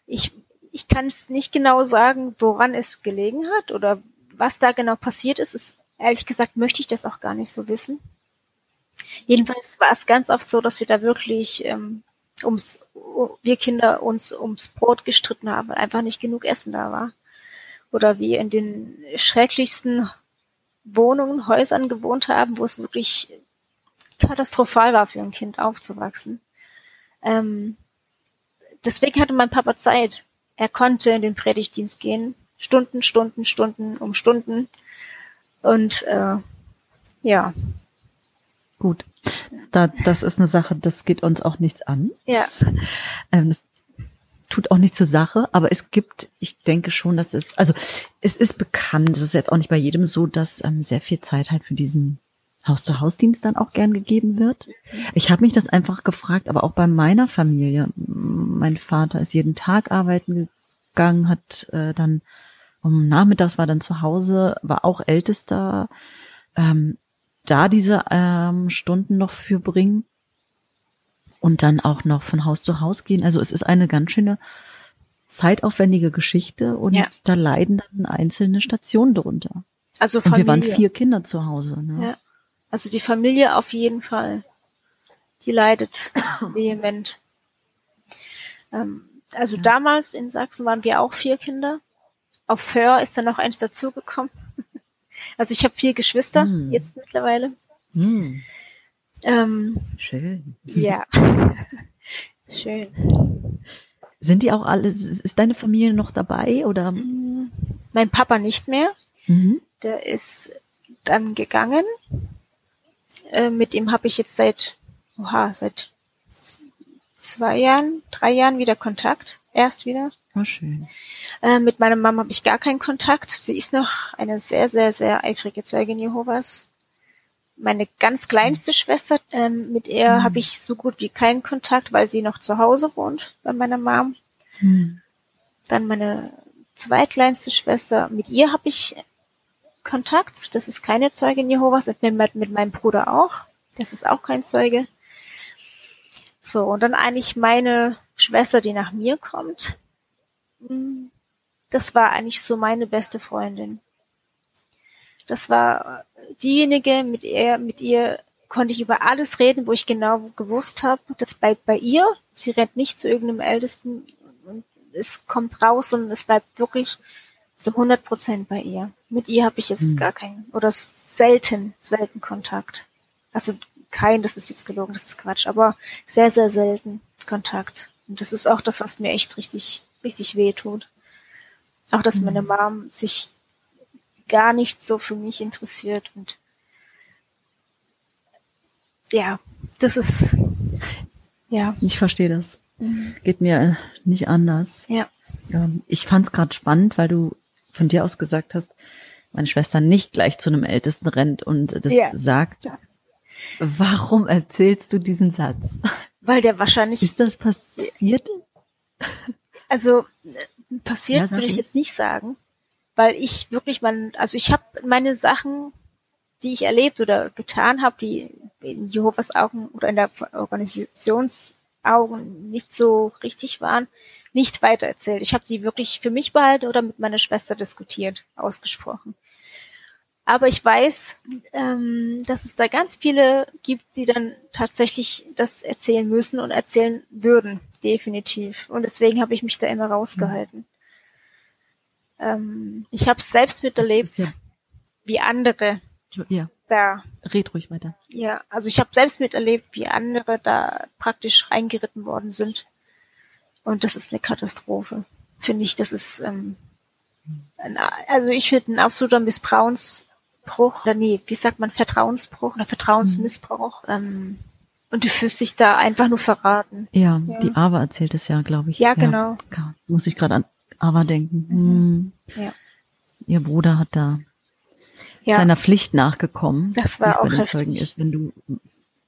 Ich, ich kann es nicht genau sagen, woran es gelegen hat oder was da genau passiert ist. ist. Ehrlich gesagt möchte ich das auch gar nicht so wissen. Jedenfalls war es ganz oft so, dass wir da wirklich ähm, ums wir Kinder uns ums Brot gestritten haben, weil einfach nicht genug Essen da war. Oder wir in den schrecklichsten Wohnungen, Häusern gewohnt haben, wo es wirklich katastrophal war für ein Kind aufzuwachsen. Ähm, deswegen hatte mein Papa Zeit. Er konnte in den Predigtdienst gehen, Stunden, Stunden, Stunden um Stunden. Und äh, ja. Gut. Da, das ist eine Sache, das geht uns auch nichts an. Ja. Ähm, das tut auch nicht zur Sache, aber es gibt, ich denke schon, dass es, also es ist bekannt, es ist jetzt auch nicht bei jedem so, dass ähm, sehr viel Zeit halt für diesen Haus-zu-Haus-Dienst dann auch gern gegeben wird. Ich habe mich das einfach gefragt, aber auch bei meiner Familie. Mein Vater ist jeden Tag arbeiten gegangen, hat äh, dann um nachmittags war dann zu Hause, war auch ältester. Ähm, da diese ähm, Stunden noch für bringen und dann auch noch von Haus zu Haus gehen. Also es ist eine ganz schöne zeitaufwendige Geschichte und ja. da leiden dann einzelne Stationen drunter. Also Familie. Und wir waren vier Kinder zu Hause. Ne? Ja. Also die Familie auf jeden Fall. Die leidet <coughs> vehement. Ähm, also ja. damals in Sachsen waren wir auch vier Kinder. Auf Föhr ist dann noch eins dazugekommen. Also ich habe vier Geschwister mm. jetzt mittlerweile. Mm. Ähm, Schön. Ja. <laughs> Schön. Sind die auch alle, ist deine Familie noch dabei oder? Mm, mein Papa nicht mehr. Mhm. Der ist dann gegangen. Äh, mit dem habe ich jetzt seit, oha, seit zwei Jahren, drei Jahren wieder Kontakt. Erst wieder. Oh, schön. Äh, mit meiner Mama habe ich gar keinen Kontakt. Sie ist noch eine sehr, sehr, sehr eifrige Zeugin Jehovas. Meine ganz kleinste mhm. Schwester, ähm, mit ihr mhm. habe ich so gut wie keinen Kontakt, weil sie noch zu Hause wohnt bei meiner Mom. Mhm. Dann meine zweitkleinste Schwester, mit ihr habe ich Kontakt. Das ist keine Zeugin Jehovas. Mit, mit, mit meinem Bruder auch. Das ist auch kein Zeuge. So, und dann eigentlich meine Schwester, die nach mir kommt. Das war eigentlich so meine beste Freundin. Das war diejenige, mit ihr, mit ihr konnte ich über alles reden, wo ich genau gewusst habe, das bleibt bei ihr. Sie rennt nicht zu irgendeinem Ältesten und es kommt raus und es bleibt wirklich zu 100 Prozent bei ihr. Mit ihr habe ich jetzt hm. gar keinen oder selten, selten Kontakt. Also kein, das ist jetzt gelogen, das ist Quatsch, aber sehr, sehr selten Kontakt. Und das ist auch das, was mir echt richtig, richtig weh tut. Auch, dass mhm. meine Mom sich gar nicht so für mich interessiert und ja, das ist, ja. Ich verstehe das. Mhm. Geht mir äh, nicht anders. Ja. Ähm, ich fand es gerade spannend, weil du von dir aus gesagt hast, meine Schwester nicht gleich zu einem Ältesten rennt und das ja. sagt. Ja. Warum erzählst du diesen Satz? Weil der wahrscheinlich. Ist das passiert? Also passiert ja, würde ich jetzt nicht sagen, weil ich wirklich mein, also ich habe meine Sachen, die ich erlebt oder getan habe, die in Jehovas Augen oder in der Organisationsaugen nicht so richtig waren, nicht weitererzählt. Ich habe die wirklich für mich behalten oder mit meiner Schwester diskutiert, ausgesprochen. Aber ich weiß, ähm, dass es da ganz viele gibt, die dann tatsächlich das erzählen müssen und erzählen würden, definitiv. Und deswegen habe ich mich da immer rausgehalten. Mhm. Ähm, ich habe selbst miterlebt, ja wie andere ja. da. Red ruhig weiter. Ja, also ich habe selbst miterlebt, wie andere da praktisch reingeritten worden sind. Und das ist eine Katastrophe. Finde ich, das ist ähm, ein, also ich finde ein absoluter Missbrauchs Bruch, oder nee, wie sagt man, Vertrauensbruch oder Vertrauensmissbrauch. Mhm. Ähm, und du fühlst dich da einfach nur verraten. Ja, ja. die Ava erzählt es ja, glaube ich. Ja, genau. Ja, muss ich gerade an Ava denken. Mhm. Hm. Ja. Ihr Bruder hat da ja. seiner Pflicht nachgekommen. Das war auch bei den Zeugen ist, wenn du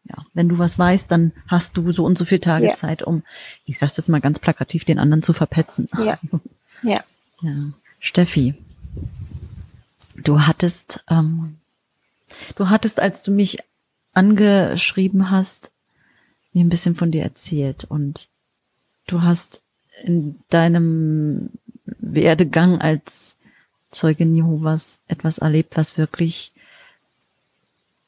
ja, wenn du was weißt, dann hast du so und so viele Tage ja. Zeit, um, ich sag's jetzt mal ganz plakativ, den anderen zu verpetzen. Ja. <laughs> Ja. ja. Steffi, du hattest, ähm, du hattest, als du mich angeschrieben hast, mir ein bisschen von dir erzählt und du hast in deinem Werdegang als Zeugin Jehovas etwas erlebt, was wirklich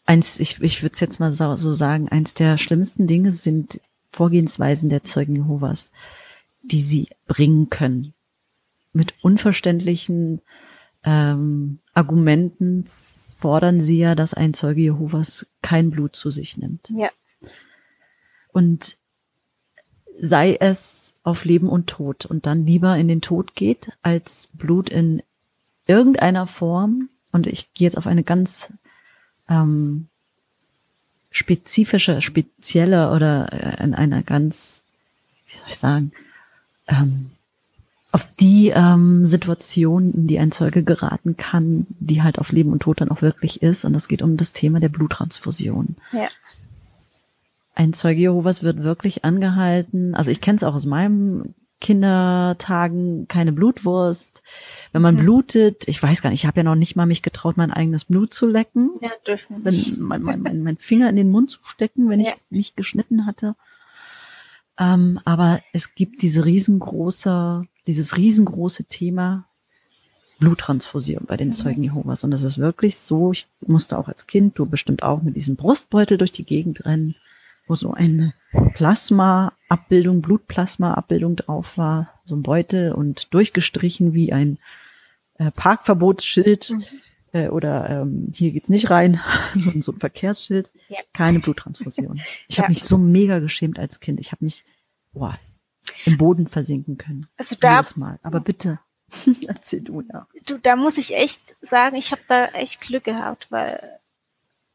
eins, ich, ich würde es jetzt mal so, so sagen, eins der schlimmsten Dinge sind Vorgehensweisen der Zeugen Jehovas, die sie bringen können. Mit unverständlichen ähm, Argumenten fordern sie ja, dass ein Zeuge Jehovas kein Blut zu sich nimmt. Ja. Und sei es auf Leben und Tod und dann lieber in den Tod geht, als Blut in irgendeiner Form, und ich gehe jetzt auf eine ganz ähm, spezifische, spezielle oder äh, in einer ganz, wie soll ich sagen, ähm, auf die ähm, Situation, in die ein Zeuge geraten kann, die halt auf Leben und Tod dann auch wirklich ist. Und es geht um das Thema der Bluttransfusion. Ja. Ein Zeuge Jehovas wird wirklich angehalten. Also ich kenne es auch aus meinem Kindertagen keine Blutwurst. Wenn man mhm. blutet, ich weiß gar nicht, ich habe ja noch nicht mal mich getraut, mein eigenes Blut zu lecken. Ja, dürfen wenn, mein, mein, mein, mein Finger in den Mund zu stecken, wenn ja. ich mich geschnitten hatte. Ähm, aber es gibt diese riesengroße, dieses riesengroße Thema Bluttransfusion bei den mhm. Zeugen Jehovas. Und das ist wirklich so, ich musste auch als Kind, du bestimmt auch mit diesem Brustbeutel durch die Gegend rennen wo so eine Plasma-Abbildung, Blutplasma-Abbildung drauf war, so ein Beutel und durchgestrichen wie ein äh, Parkverbotsschild mhm. äh, oder ähm, hier geht's nicht rein, <laughs> so, so ein Verkehrsschild, ja. keine Bluttransfusion. <laughs> Ich ja. habe mich so mega geschämt als Kind. Ich habe mich boah, im Boden versinken können. Also da Mal. Aber bitte. <laughs> Erzähl du, ja. Du, da muss ich echt sagen, ich habe da echt Glück gehabt, weil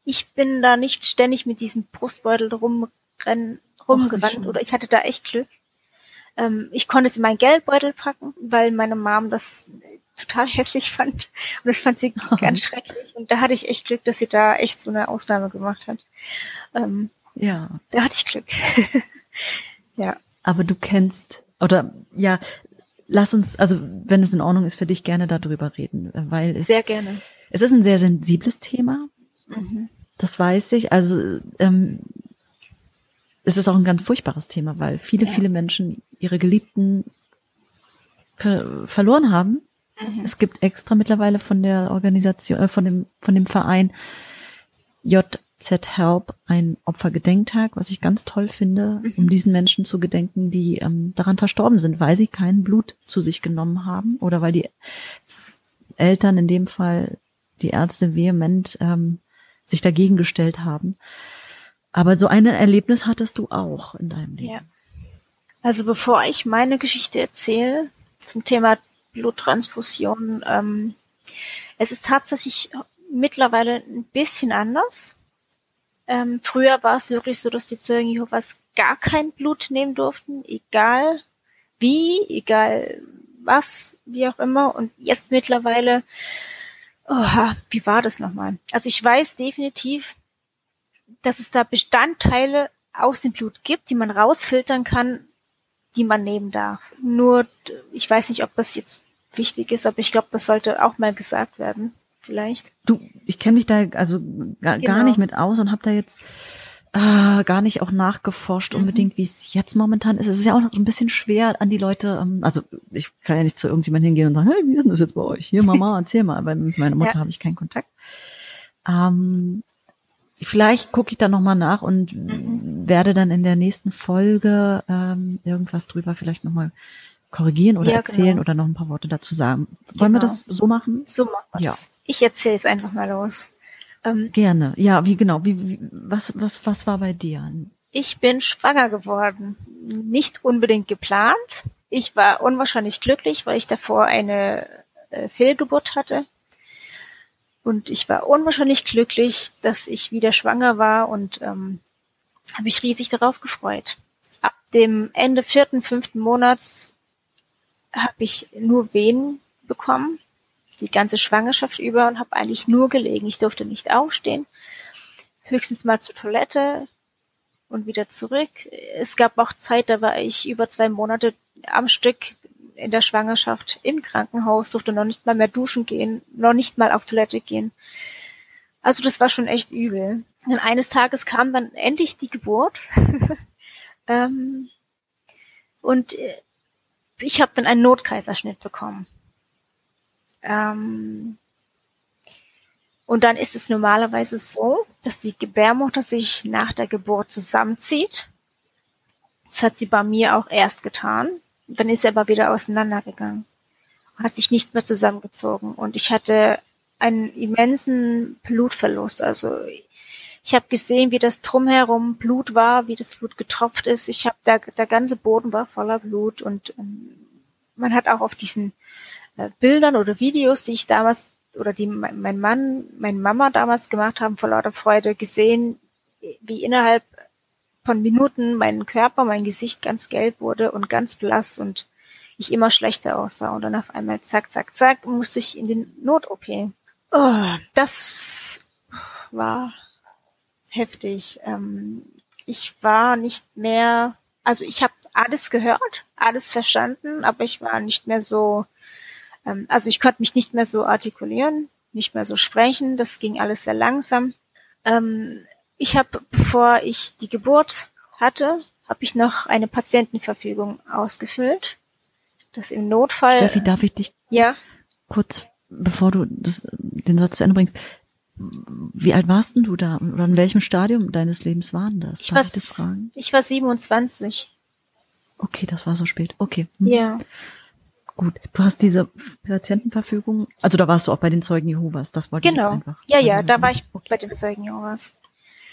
ich bin da nicht ständig mit diesem Brustbeutel rumrennen, rumgerannt Och, oder ich hatte da echt Glück. Ähm, ich konnte es in meinen Geldbeutel packen, weil meine Mom das total <laughs> hässlich fand und das fand sie oh. <laughs> ganz schrecklich und da hatte ich echt Glück, dass sie da echt so eine Ausnahme gemacht hat. Ähm, ja. Da hatte ich Glück. <laughs> ja. Aber du kennst oder ja, lass uns, also wenn es in Ordnung ist für dich, gerne darüber reden, weil es sehr gerne. Es ist ein sehr sensibles Thema. Mhm. Das weiß ich. Also ähm, es ist auch ein ganz furchtbares Thema, weil viele, ja. viele Menschen ihre Geliebten ver verloren haben. Mhm. Es gibt extra mittlerweile von der Organisation, äh, von dem, von dem Verein JZ Help ein Opfergedenktag, was ich ganz toll finde, mhm. um diesen Menschen zu gedenken, die ähm, daran verstorben sind, weil sie kein Blut zu sich genommen haben oder weil die Eltern in dem Fall die Ärzte vehement ähm, sich dagegen gestellt haben. Aber so ein Erlebnis hattest du auch in deinem Leben. Ja. Also bevor ich meine Geschichte erzähle zum Thema Bluttransfusion, ähm, es ist tatsächlich mittlerweile ein bisschen anders. Ähm, früher war es wirklich so, dass die Zeugen Jehovas gar kein Blut nehmen durften, egal wie, egal was, wie auch immer. Und jetzt mittlerweile Oha, wie war das nochmal? Also ich weiß definitiv, dass es da Bestandteile aus dem Blut gibt, die man rausfiltern kann, die man nehmen darf. Nur, ich weiß nicht, ob das jetzt wichtig ist, aber ich glaube, das sollte auch mal gesagt werden, vielleicht. Du, ich kenne mich da also gar, genau. gar nicht mit aus und habe da jetzt äh, gar nicht auch nachgeforscht mhm. unbedingt, wie es jetzt momentan ist. Es ist ja auch noch ein bisschen schwer an die Leute, ähm, also ich kann ja nicht zu irgendjemandem hingehen und sagen, hey, wie ist denn das jetzt bei euch? Hier, Mama, <laughs> erzähl mal, weil mit meiner Mutter ja. habe ich keinen Kontakt. Ähm, vielleicht gucke ich da nochmal nach und mhm. werde dann in der nächsten Folge ähm, irgendwas drüber vielleicht nochmal korrigieren oder ja, erzählen genau. oder noch ein paar Worte dazu sagen. Wollen genau. wir das so machen? So machen wir ja. Ich erzähle es einfach mal los. Ähm, Gerne. Ja, wie genau? Wie, wie, was, was, was war bei dir? Ich bin schwanger geworden. Nicht unbedingt geplant. Ich war unwahrscheinlich glücklich, weil ich davor eine äh, Fehlgeburt hatte. Und ich war unwahrscheinlich glücklich, dass ich wieder schwanger war und ähm, habe mich riesig darauf gefreut. Ab dem Ende vierten, fünften Monats habe ich nur Wehen bekommen die ganze Schwangerschaft über und habe eigentlich nur gelegen. Ich durfte nicht aufstehen, höchstens mal zur Toilette und wieder zurück. Es gab auch Zeit, da war ich über zwei Monate am Stück in der Schwangerschaft im Krankenhaus, durfte noch nicht mal mehr duschen gehen, noch nicht mal auf Toilette gehen. Also das war schon echt übel. Und eines Tages kam dann endlich die Geburt. <laughs> ähm, und äh, ich habe dann einen Notkaiserschnitt bekommen. Ähm, und dann ist es normalerweise so, dass die Gebärmutter sich nach der Geburt zusammenzieht. Das hat sie bei mir auch erst getan. Dann ist sie aber wieder auseinandergegangen. Hat sich nicht mehr zusammengezogen. Und ich hatte einen immensen Blutverlust. Also ich habe gesehen, wie das drumherum Blut war, wie das Blut getropft ist. Ich habe der, der ganze Boden war voller Blut und ähm, man hat auch auf diesen äh, Bildern oder Videos, die ich damals oder die mein, Mann, meine Mama damals gemacht haben, vor lauter Freude gesehen, wie innerhalb von Minuten mein Körper, mein Gesicht ganz gelb wurde und ganz blass und ich immer schlechter aussah. Und dann auf einmal zack, zack, zack, musste ich in den Not-OP. Oh, das war heftig. Ähm, ich war nicht mehr, also ich habe alles gehört, alles verstanden, aber ich war nicht mehr so, ähm, also ich konnte mich nicht mehr so artikulieren, nicht mehr so sprechen. Das ging alles sehr langsam. Ähm, ich habe, bevor ich die Geburt hatte, habe ich noch eine Patientenverfügung ausgefüllt. Das im Notfall. Steffi, darf ich dich ja? kurz bevor du das, den Satz zu Ende bringst, wie alt warst denn du da oder in welchem Stadium deines Lebens waren das? Ich, war, ich, das ich war 27. Okay, das war so spät. Okay. Hm. Ja. Gut, du hast diese Patientenverfügung, also da warst du auch bei den Zeugen Jehovas, das wollte genau. ich einfach. Ja, ja, da war ich okay. bei den Zeugen Jehovas.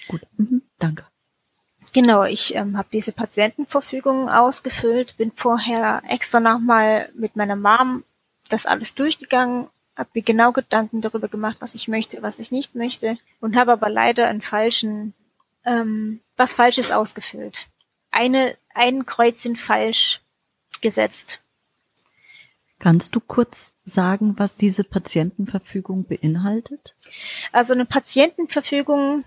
Gut, mhm. danke. Genau, ich ähm, habe diese Patientenverfügung ausgefüllt, bin vorher extra nochmal mit meiner Mom das alles durchgegangen, habe mir genau Gedanken darüber gemacht, was ich möchte, was ich nicht möchte und habe aber leider einen falschen, ähm, was Falsches ausgefüllt. Eine, ein Kreuzchen falsch gesetzt. Kannst du kurz sagen, was diese Patientenverfügung beinhaltet? Also eine Patientenverfügung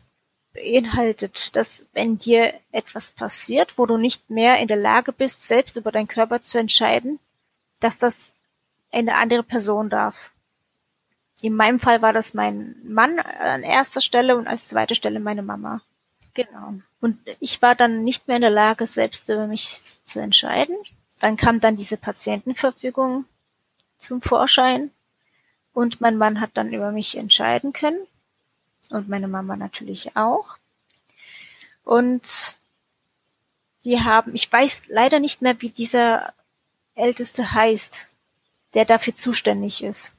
beinhaltet, dass wenn dir etwas passiert, wo du nicht mehr in der Lage bist, selbst über deinen Körper zu entscheiden, dass das eine andere Person darf. In meinem Fall war das mein Mann an erster Stelle und als zweite Stelle meine Mama. Genau. Und ich war dann nicht mehr in der Lage, selbst über mich zu entscheiden. Dann kam dann diese Patientenverfügung zum Vorschein und mein Mann hat dann über mich entscheiden können und meine Mama natürlich auch. Und die haben, ich weiß leider nicht mehr, wie dieser Älteste heißt, der dafür zuständig ist.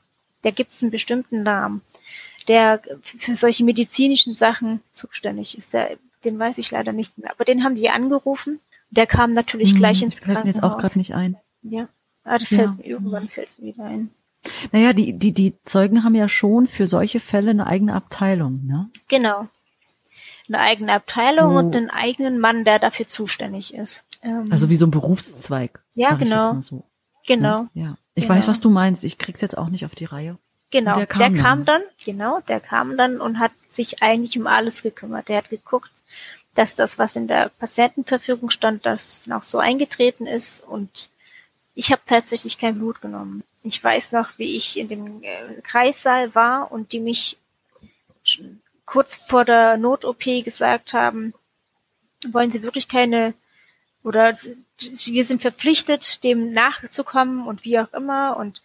Der gibt es einen bestimmten Namen, der für solche medizinischen Sachen zuständig ist. Der, den weiß ich leider nicht mehr. Aber den haben die angerufen. Der kam natürlich hm, gleich ins Krankenhaus. Fällt mir jetzt auch gerade nicht ein. Ja, ah, das ja. fällt mir irgendwann fällt mir wieder ein. Naja, die, die, die Zeugen haben ja schon für solche Fälle eine eigene Abteilung, ne? Genau. Eine eigene Abteilung oh. und einen eigenen Mann, der dafür zuständig ist. Ähm, also wie so ein Berufszweig. Ja, genau. So. Genau. Ja. Ich genau. weiß, was du meinst. Ich krieg's jetzt auch nicht auf die Reihe. Genau. Der kam, der kam dann. dann, genau, der kam dann und hat sich eigentlich um alles gekümmert. Der hat geguckt, dass das, was in der Patientenverfügung stand, dass es auch so eingetreten ist und ich habe tatsächlich kein Blut genommen. Ich weiß noch, wie ich in dem äh, Kreissaal war und die mich kurz vor der Not-OP gesagt haben, wollen Sie wirklich keine oder wir sind verpflichtet, dem nachzukommen und wie auch immer und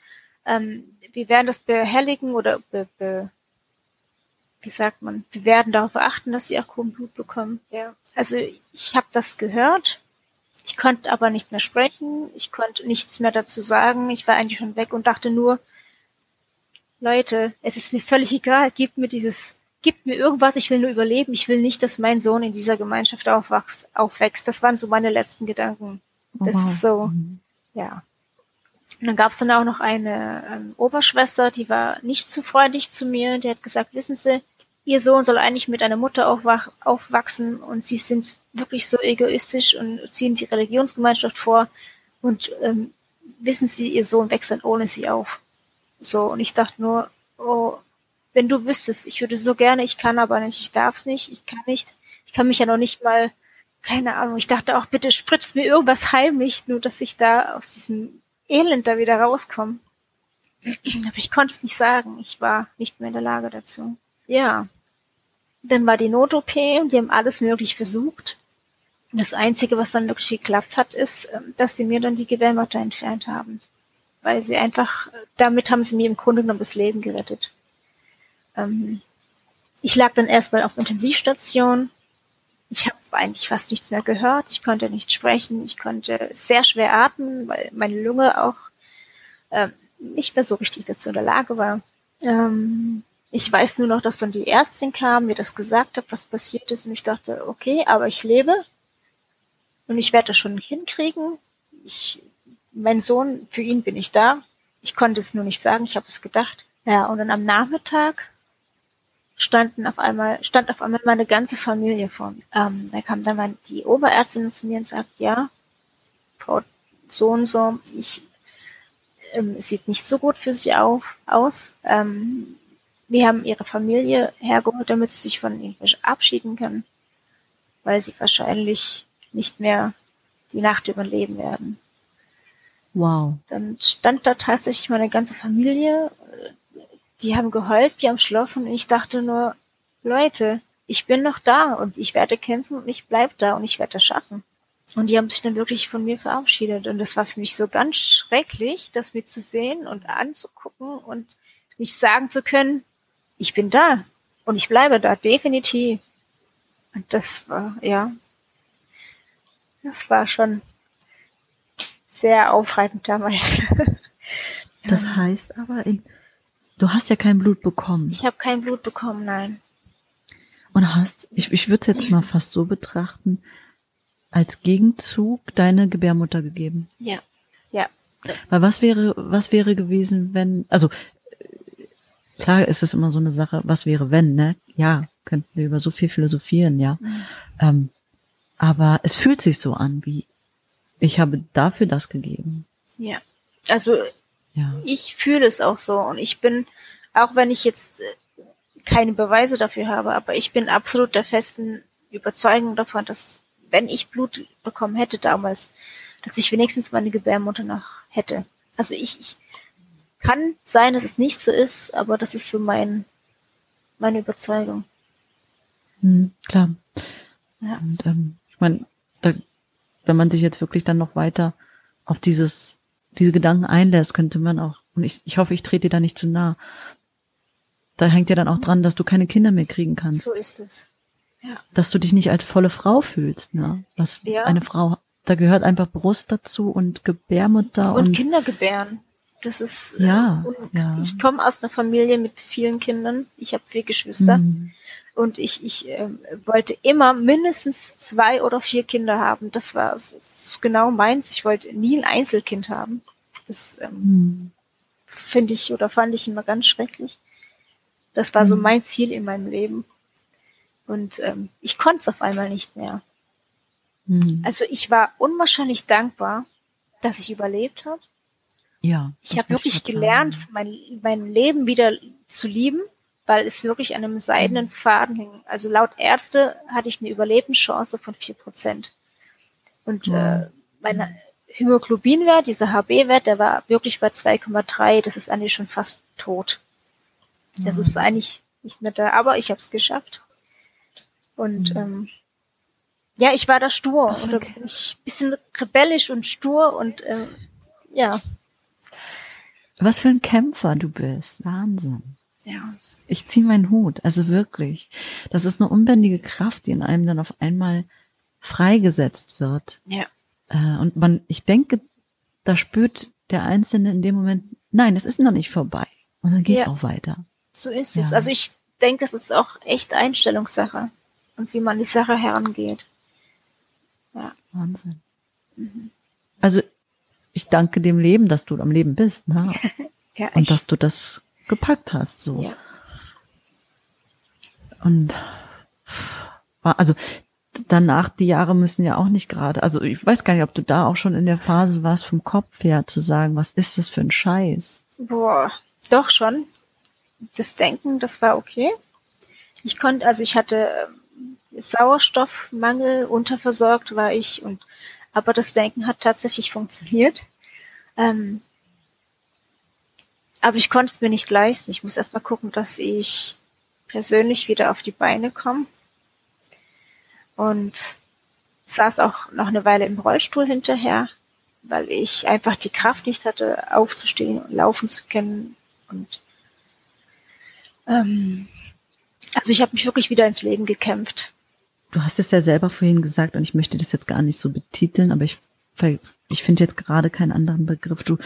ähm, wir werden das behelligen oder be, be, wie sagt man, wir werden darauf achten, dass sie auch kein Blut bekommen. Ja. Also ich habe das gehört, ich konnte aber nicht mehr sprechen, ich konnte nichts mehr dazu sagen, ich war eigentlich schon weg und dachte nur, Leute, es ist mir völlig egal, gebt mir dieses Gib mir irgendwas, ich will nur überleben, ich will nicht, dass mein Sohn in dieser Gemeinschaft aufwachst, aufwächst. Das waren so meine letzten Gedanken. Das wow. ist so, ja. Und dann gab es dann auch noch eine ähm, Oberschwester, die war nicht zu freundlich zu mir. Die hat gesagt, wissen Sie, Ihr Sohn soll eigentlich mit einer Mutter aufwach, aufwachsen und Sie sind wirklich so egoistisch und ziehen die Religionsgemeinschaft vor und ähm, wissen Sie, Ihr Sohn dann ohne Sie auf. So, und ich dachte nur, oh, wenn du wüsstest, ich würde so gerne, ich kann aber nicht, ich darf's nicht, ich kann nicht, ich kann mich ja noch nicht mal, keine Ahnung, ich dachte auch, bitte spritzt mir irgendwas heimlich, nur dass ich da aus diesem Elend da wieder rauskomme. <clears throat> Aber ich konnte es nicht sagen, ich war nicht mehr in der Lage dazu. Ja. Dann war die Not-OP, die haben alles möglich versucht. Das Einzige, was dann wirklich geklappt hat, ist, ähm, dass sie mir dann die Gebärmutter entfernt haben. Weil sie einfach, damit haben sie mir im Grunde genommen das Leben gerettet. Ähm, ich lag dann erstmal auf Intensivstation. Ich habe eigentlich fast nichts mehr gehört. Ich konnte nicht sprechen. Ich konnte sehr schwer atmen, weil meine Lunge auch äh, nicht mehr so richtig dazu in der Lage war. Ähm, ich weiß nur noch, dass dann die Ärztin kam, mir das gesagt hat, was passiert ist. Und ich dachte, okay, aber ich lebe. Und ich werde das schon hinkriegen. Ich, mein Sohn, für ihn bin ich da. Ich konnte es nur nicht sagen, ich habe es gedacht. Ja, und dann am Nachmittag standen auf einmal, stand auf einmal meine ganze Familie vor mir. Ähm, da kam dann mal die Oberärztin zu mir und sagt, ja, Frau so und so, ich, ähm, sieht nicht so gut für sie auf, aus. Ähm, wir haben ihre Familie hergeholt, damit sie sich von ihnen verabschieden können, weil sie wahrscheinlich nicht mehr die Nacht überleben werden. Wow. Dann stand da tatsächlich meine ganze Familie die haben geheult wie am Schloss und ich dachte nur, Leute, ich bin noch da und ich werde kämpfen und ich bleib da und ich werde das schaffen. Und die haben sich dann wirklich von mir verabschiedet. Und das war für mich so ganz schrecklich, das mir zu sehen und anzugucken und nicht sagen zu können, ich bin da und ich bleibe da, definitiv. Und das war, ja, das war schon sehr aufreibend damals. <laughs> das heißt aber, Du hast ja kein Blut bekommen. Ich habe kein Blut bekommen, nein. Und hast, ich, ich würde es jetzt mal fast so betrachten, als Gegenzug deine Gebärmutter gegeben. Ja, ja. Weil was wäre, was wäre gewesen, wenn, also klar ist es immer so eine Sache, was wäre, wenn, ne? Ja, könnten wir über so viel philosophieren, ja. Mhm. Ähm, aber es fühlt sich so an, wie ich habe dafür das gegeben. Ja. Also ja. Ich fühle es auch so und ich bin, auch wenn ich jetzt äh, keine Beweise dafür habe, aber ich bin absolut der festen Überzeugung davon, dass wenn ich Blut bekommen hätte damals, dass ich wenigstens meine Gebärmutter noch hätte. Also ich, ich kann sein, dass es nicht so ist, aber das ist so mein meine Überzeugung. Hm, klar. Ja. Und ähm, ich meine, wenn man sich jetzt wirklich dann noch weiter auf dieses diese Gedanken einlässt, könnte man auch, und ich, ich hoffe, ich trete dir da nicht zu nah. Da hängt ja dann auch dran, dass du keine Kinder mehr kriegen kannst. So ist es. Ja. Dass du dich nicht als volle Frau fühlst, ne? Was ja. eine Frau, da gehört einfach Brust dazu und Gebärmutter und, und Kinder gebären. Das ist äh, ja, äh, ja. ich komme aus einer Familie mit vielen Kindern. Ich habe vier Geschwister. Mhm. Und ich, ich äh, wollte immer mindestens zwei oder vier Kinder haben. Das war das genau meins. Ich wollte nie ein Einzelkind haben. Das ähm, mhm. finde ich oder fand ich immer ganz schrecklich. Das war mhm. so mein Ziel in meinem Leben. Und ähm, ich konnte es auf einmal nicht mehr. Mhm. Also ich war unwahrscheinlich dankbar, dass ich überlebt habe. Ja. Ich habe wirklich gelernt, mein, mein Leben wieder zu lieben weil es wirklich an einem seidenen mhm. Faden hing. Also laut Ärzte hatte ich eine Überlebenschance von vier Prozent. Und mhm. äh, mein Hämoglobinwert, dieser HB-Wert, der war wirklich bei 2,3. Das ist eigentlich schon fast tot. Das mhm. ist eigentlich nicht mehr da, aber ich habe es geschafft. Und mhm. ähm, ja, ich war da stur und da bin ich bisschen rebellisch und stur und äh, ja. Was für ein Kämpfer du bist. Wahnsinn. Ja ich ziehe meinen Hut, also wirklich. Das ist eine unbändige Kraft, die in einem dann auf einmal freigesetzt wird. Ja. Äh, und man, ich denke, da spürt der Einzelne in dem Moment, nein, es ist noch nicht vorbei. Und dann geht's ja. auch weiter. So ist ja. es. Also ich denke, es ist auch echt Einstellungssache und wie man die Sache herangeht. Ja. Wahnsinn. Mhm. Also ich danke dem Leben, dass du am Leben bist, ne? <laughs> ja, und dass du das gepackt hast, so. Ja. Und also danach, die Jahre müssen ja auch nicht gerade, also ich weiß gar nicht, ob du da auch schon in der Phase warst, vom Kopf her zu sagen, was ist das für ein Scheiß? Boah, doch schon. Das Denken, das war okay. Ich konnte, also ich hatte ähm, Sauerstoffmangel, unterversorgt war ich und aber das Denken hat tatsächlich funktioniert. Ähm, aber ich konnte es mir nicht leisten. Ich muss erst mal gucken, dass ich persönlich wieder auf die Beine komme. Und saß auch noch eine Weile im Rollstuhl hinterher, weil ich einfach die Kraft nicht hatte, aufzustehen und laufen zu können. Und ähm, also ich habe mich wirklich wieder ins Leben gekämpft. Du hast es ja selber vorhin gesagt und ich möchte das jetzt gar nicht so betiteln, aber ich, ich finde jetzt gerade keinen anderen Begriff. Du,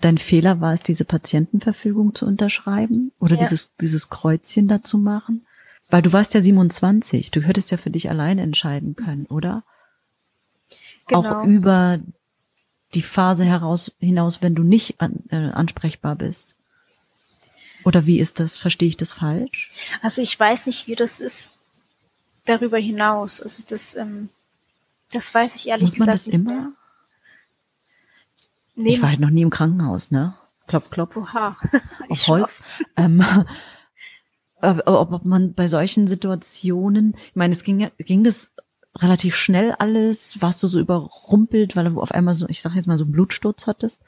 dein Fehler war es, diese Patientenverfügung zu unterschreiben oder ja. dieses, dieses Kreuzchen da zu machen? Weil du warst ja 27, du hättest ja für dich alleine entscheiden können, oder? Genau. Auch über die Phase heraus, hinaus, wenn du nicht an, äh, ansprechbar bist. Oder wie ist das? Verstehe ich das falsch? Also ich weiß nicht, wie das ist darüber hinaus. Also das, ähm, das weiß ich ehrlich Muss man gesagt das immer? Nee, ich war halt noch nie im Krankenhaus, ne? Klopf, klopf. Oha. Auf Holz. Ähm, <laughs> ob, ob man bei solchen Situationen, ich meine, es ging ging das relativ schnell alles? Warst du so überrumpelt, weil du auf einmal so, ich sag jetzt mal so einen Blutsturz hattest?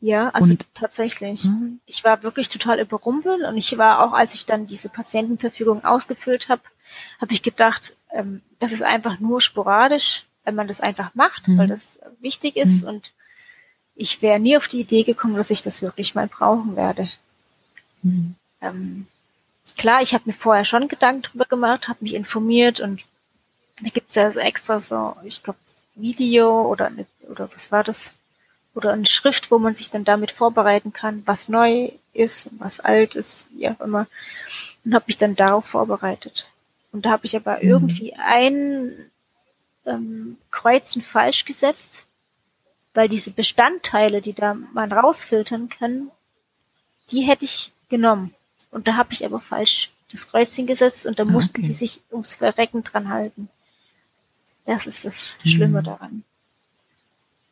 Ja, also und, tatsächlich. Hm? Ich war wirklich total überrumpelt und ich war auch, als ich dann diese Patientenverfügung ausgefüllt habe, habe ich gedacht, ähm, das ist einfach nur sporadisch, wenn man das einfach macht, mhm. weil das wichtig ist mhm. und ich wäre nie auf die Idee gekommen, dass ich das wirklich mal brauchen werde. Mhm. Ähm, klar, ich habe mir vorher schon Gedanken drüber gemacht, habe mich informiert und da gibt's ja extra so, ich glaube, Video oder eine, oder was war das? Oder eine Schrift, wo man sich dann damit vorbereiten kann, was neu ist, was alt ist, wie auch immer. Und habe mich dann darauf vorbereitet. Und da habe ich aber mhm. irgendwie ein ähm, Kreuzen falsch gesetzt, weil diese Bestandteile, die da man rausfiltern kann, die hätte ich genommen. Und da habe ich aber falsch das Kreuzchen gesetzt und da ah, mussten okay. die sich ums Verrecken dran halten. Das ist das Schlimme mhm. daran.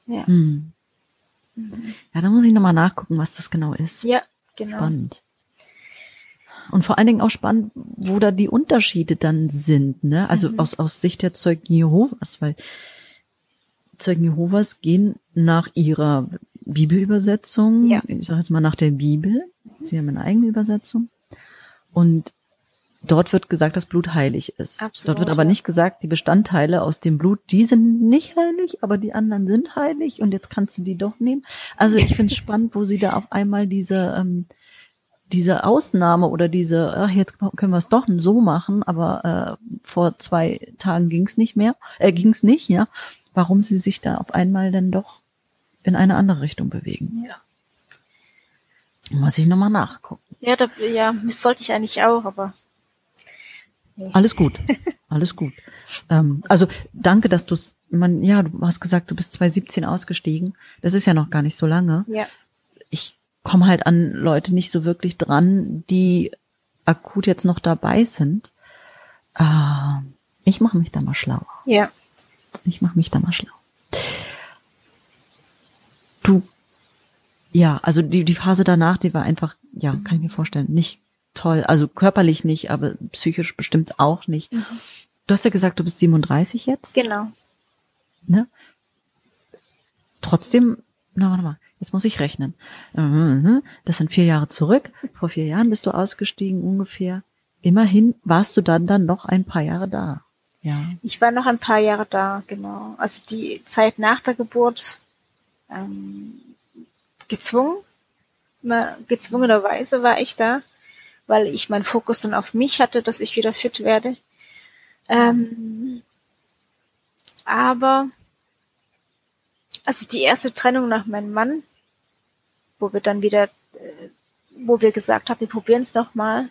Ja. Mhm. Mhm. Ja, da muss ich nochmal nachgucken, was das genau ist. Ja, genau. Spannend. Und vor allen Dingen auch spannend, wo da die Unterschiede dann sind, ne? Also mhm. aus, aus Sicht der Zeugen Jehovas, weil Zeugen Jehovas gehen nach ihrer Bibelübersetzung, ja. ich sage jetzt mal nach der Bibel, sie haben eine eigene Übersetzung. Und dort wird gesagt, dass Blut heilig ist. Absolut, dort wird aber nicht gesagt, die Bestandteile aus dem Blut, die sind nicht heilig, aber die anderen sind heilig und jetzt kannst du die doch nehmen. Also ich finde es spannend, wo sie da auf einmal diese ähm, diese Ausnahme oder diese, ach, jetzt können wir es doch so machen, aber äh, vor zwei Tagen ging es nicht mehr, äh, ging es nicht, ja. Warum sie sich da auf einmal dann doch in eine andere Richtung bewegen. Ja. Muss ich nochmal nachgucken. Ja, da, ja, sollte ich eigentlich auch, aber. Nee. Alles gut. <laughs> Alles gut. ähm, also danke, dass du es, man, ja, du hast gesagt, du bist 2017 ausgestiegen. Das ist ja noch gar nicht so lange. Ja. Ich komme halt an Leute nicht so wirklich dran, die akut jetzt noch dabei sind. Äh, ich mache mich da mal schlau. Ja. Ich mache mich da mal schlau. Du, ja, also die, die Phase danach, die war einfach, ja, kann ich mir vorstellen, nicht toll. Also körperlich nicht, aber psychisch bestimmt auch nicht. Mhm. Du hast ja gesagt, du bist 37 jetzt. Genau. Ne? Trotzdem, na, warte mal. Jetzt muss ich rechnen. Mhm, das sind vier Jahre zurück. Vor vier Jahren bist du ausgestiegen ungefähr. Immerhin warst du dann dann noch ein paar Jahre da. Ja. Ich war noch ein paar Jahre da, genau. Also die Zeit nach der Geburt ähm, gezwungen, gezwungenerweise war ich da, weil ich meinen Fokus dann auf mich hatte, dass ich wieder fit werde. Ähm, aber also die erste Trennung nach meinem Mann, wo wir dann wieder, äh, wo wir gesagt haben, wir probieren es nochmal.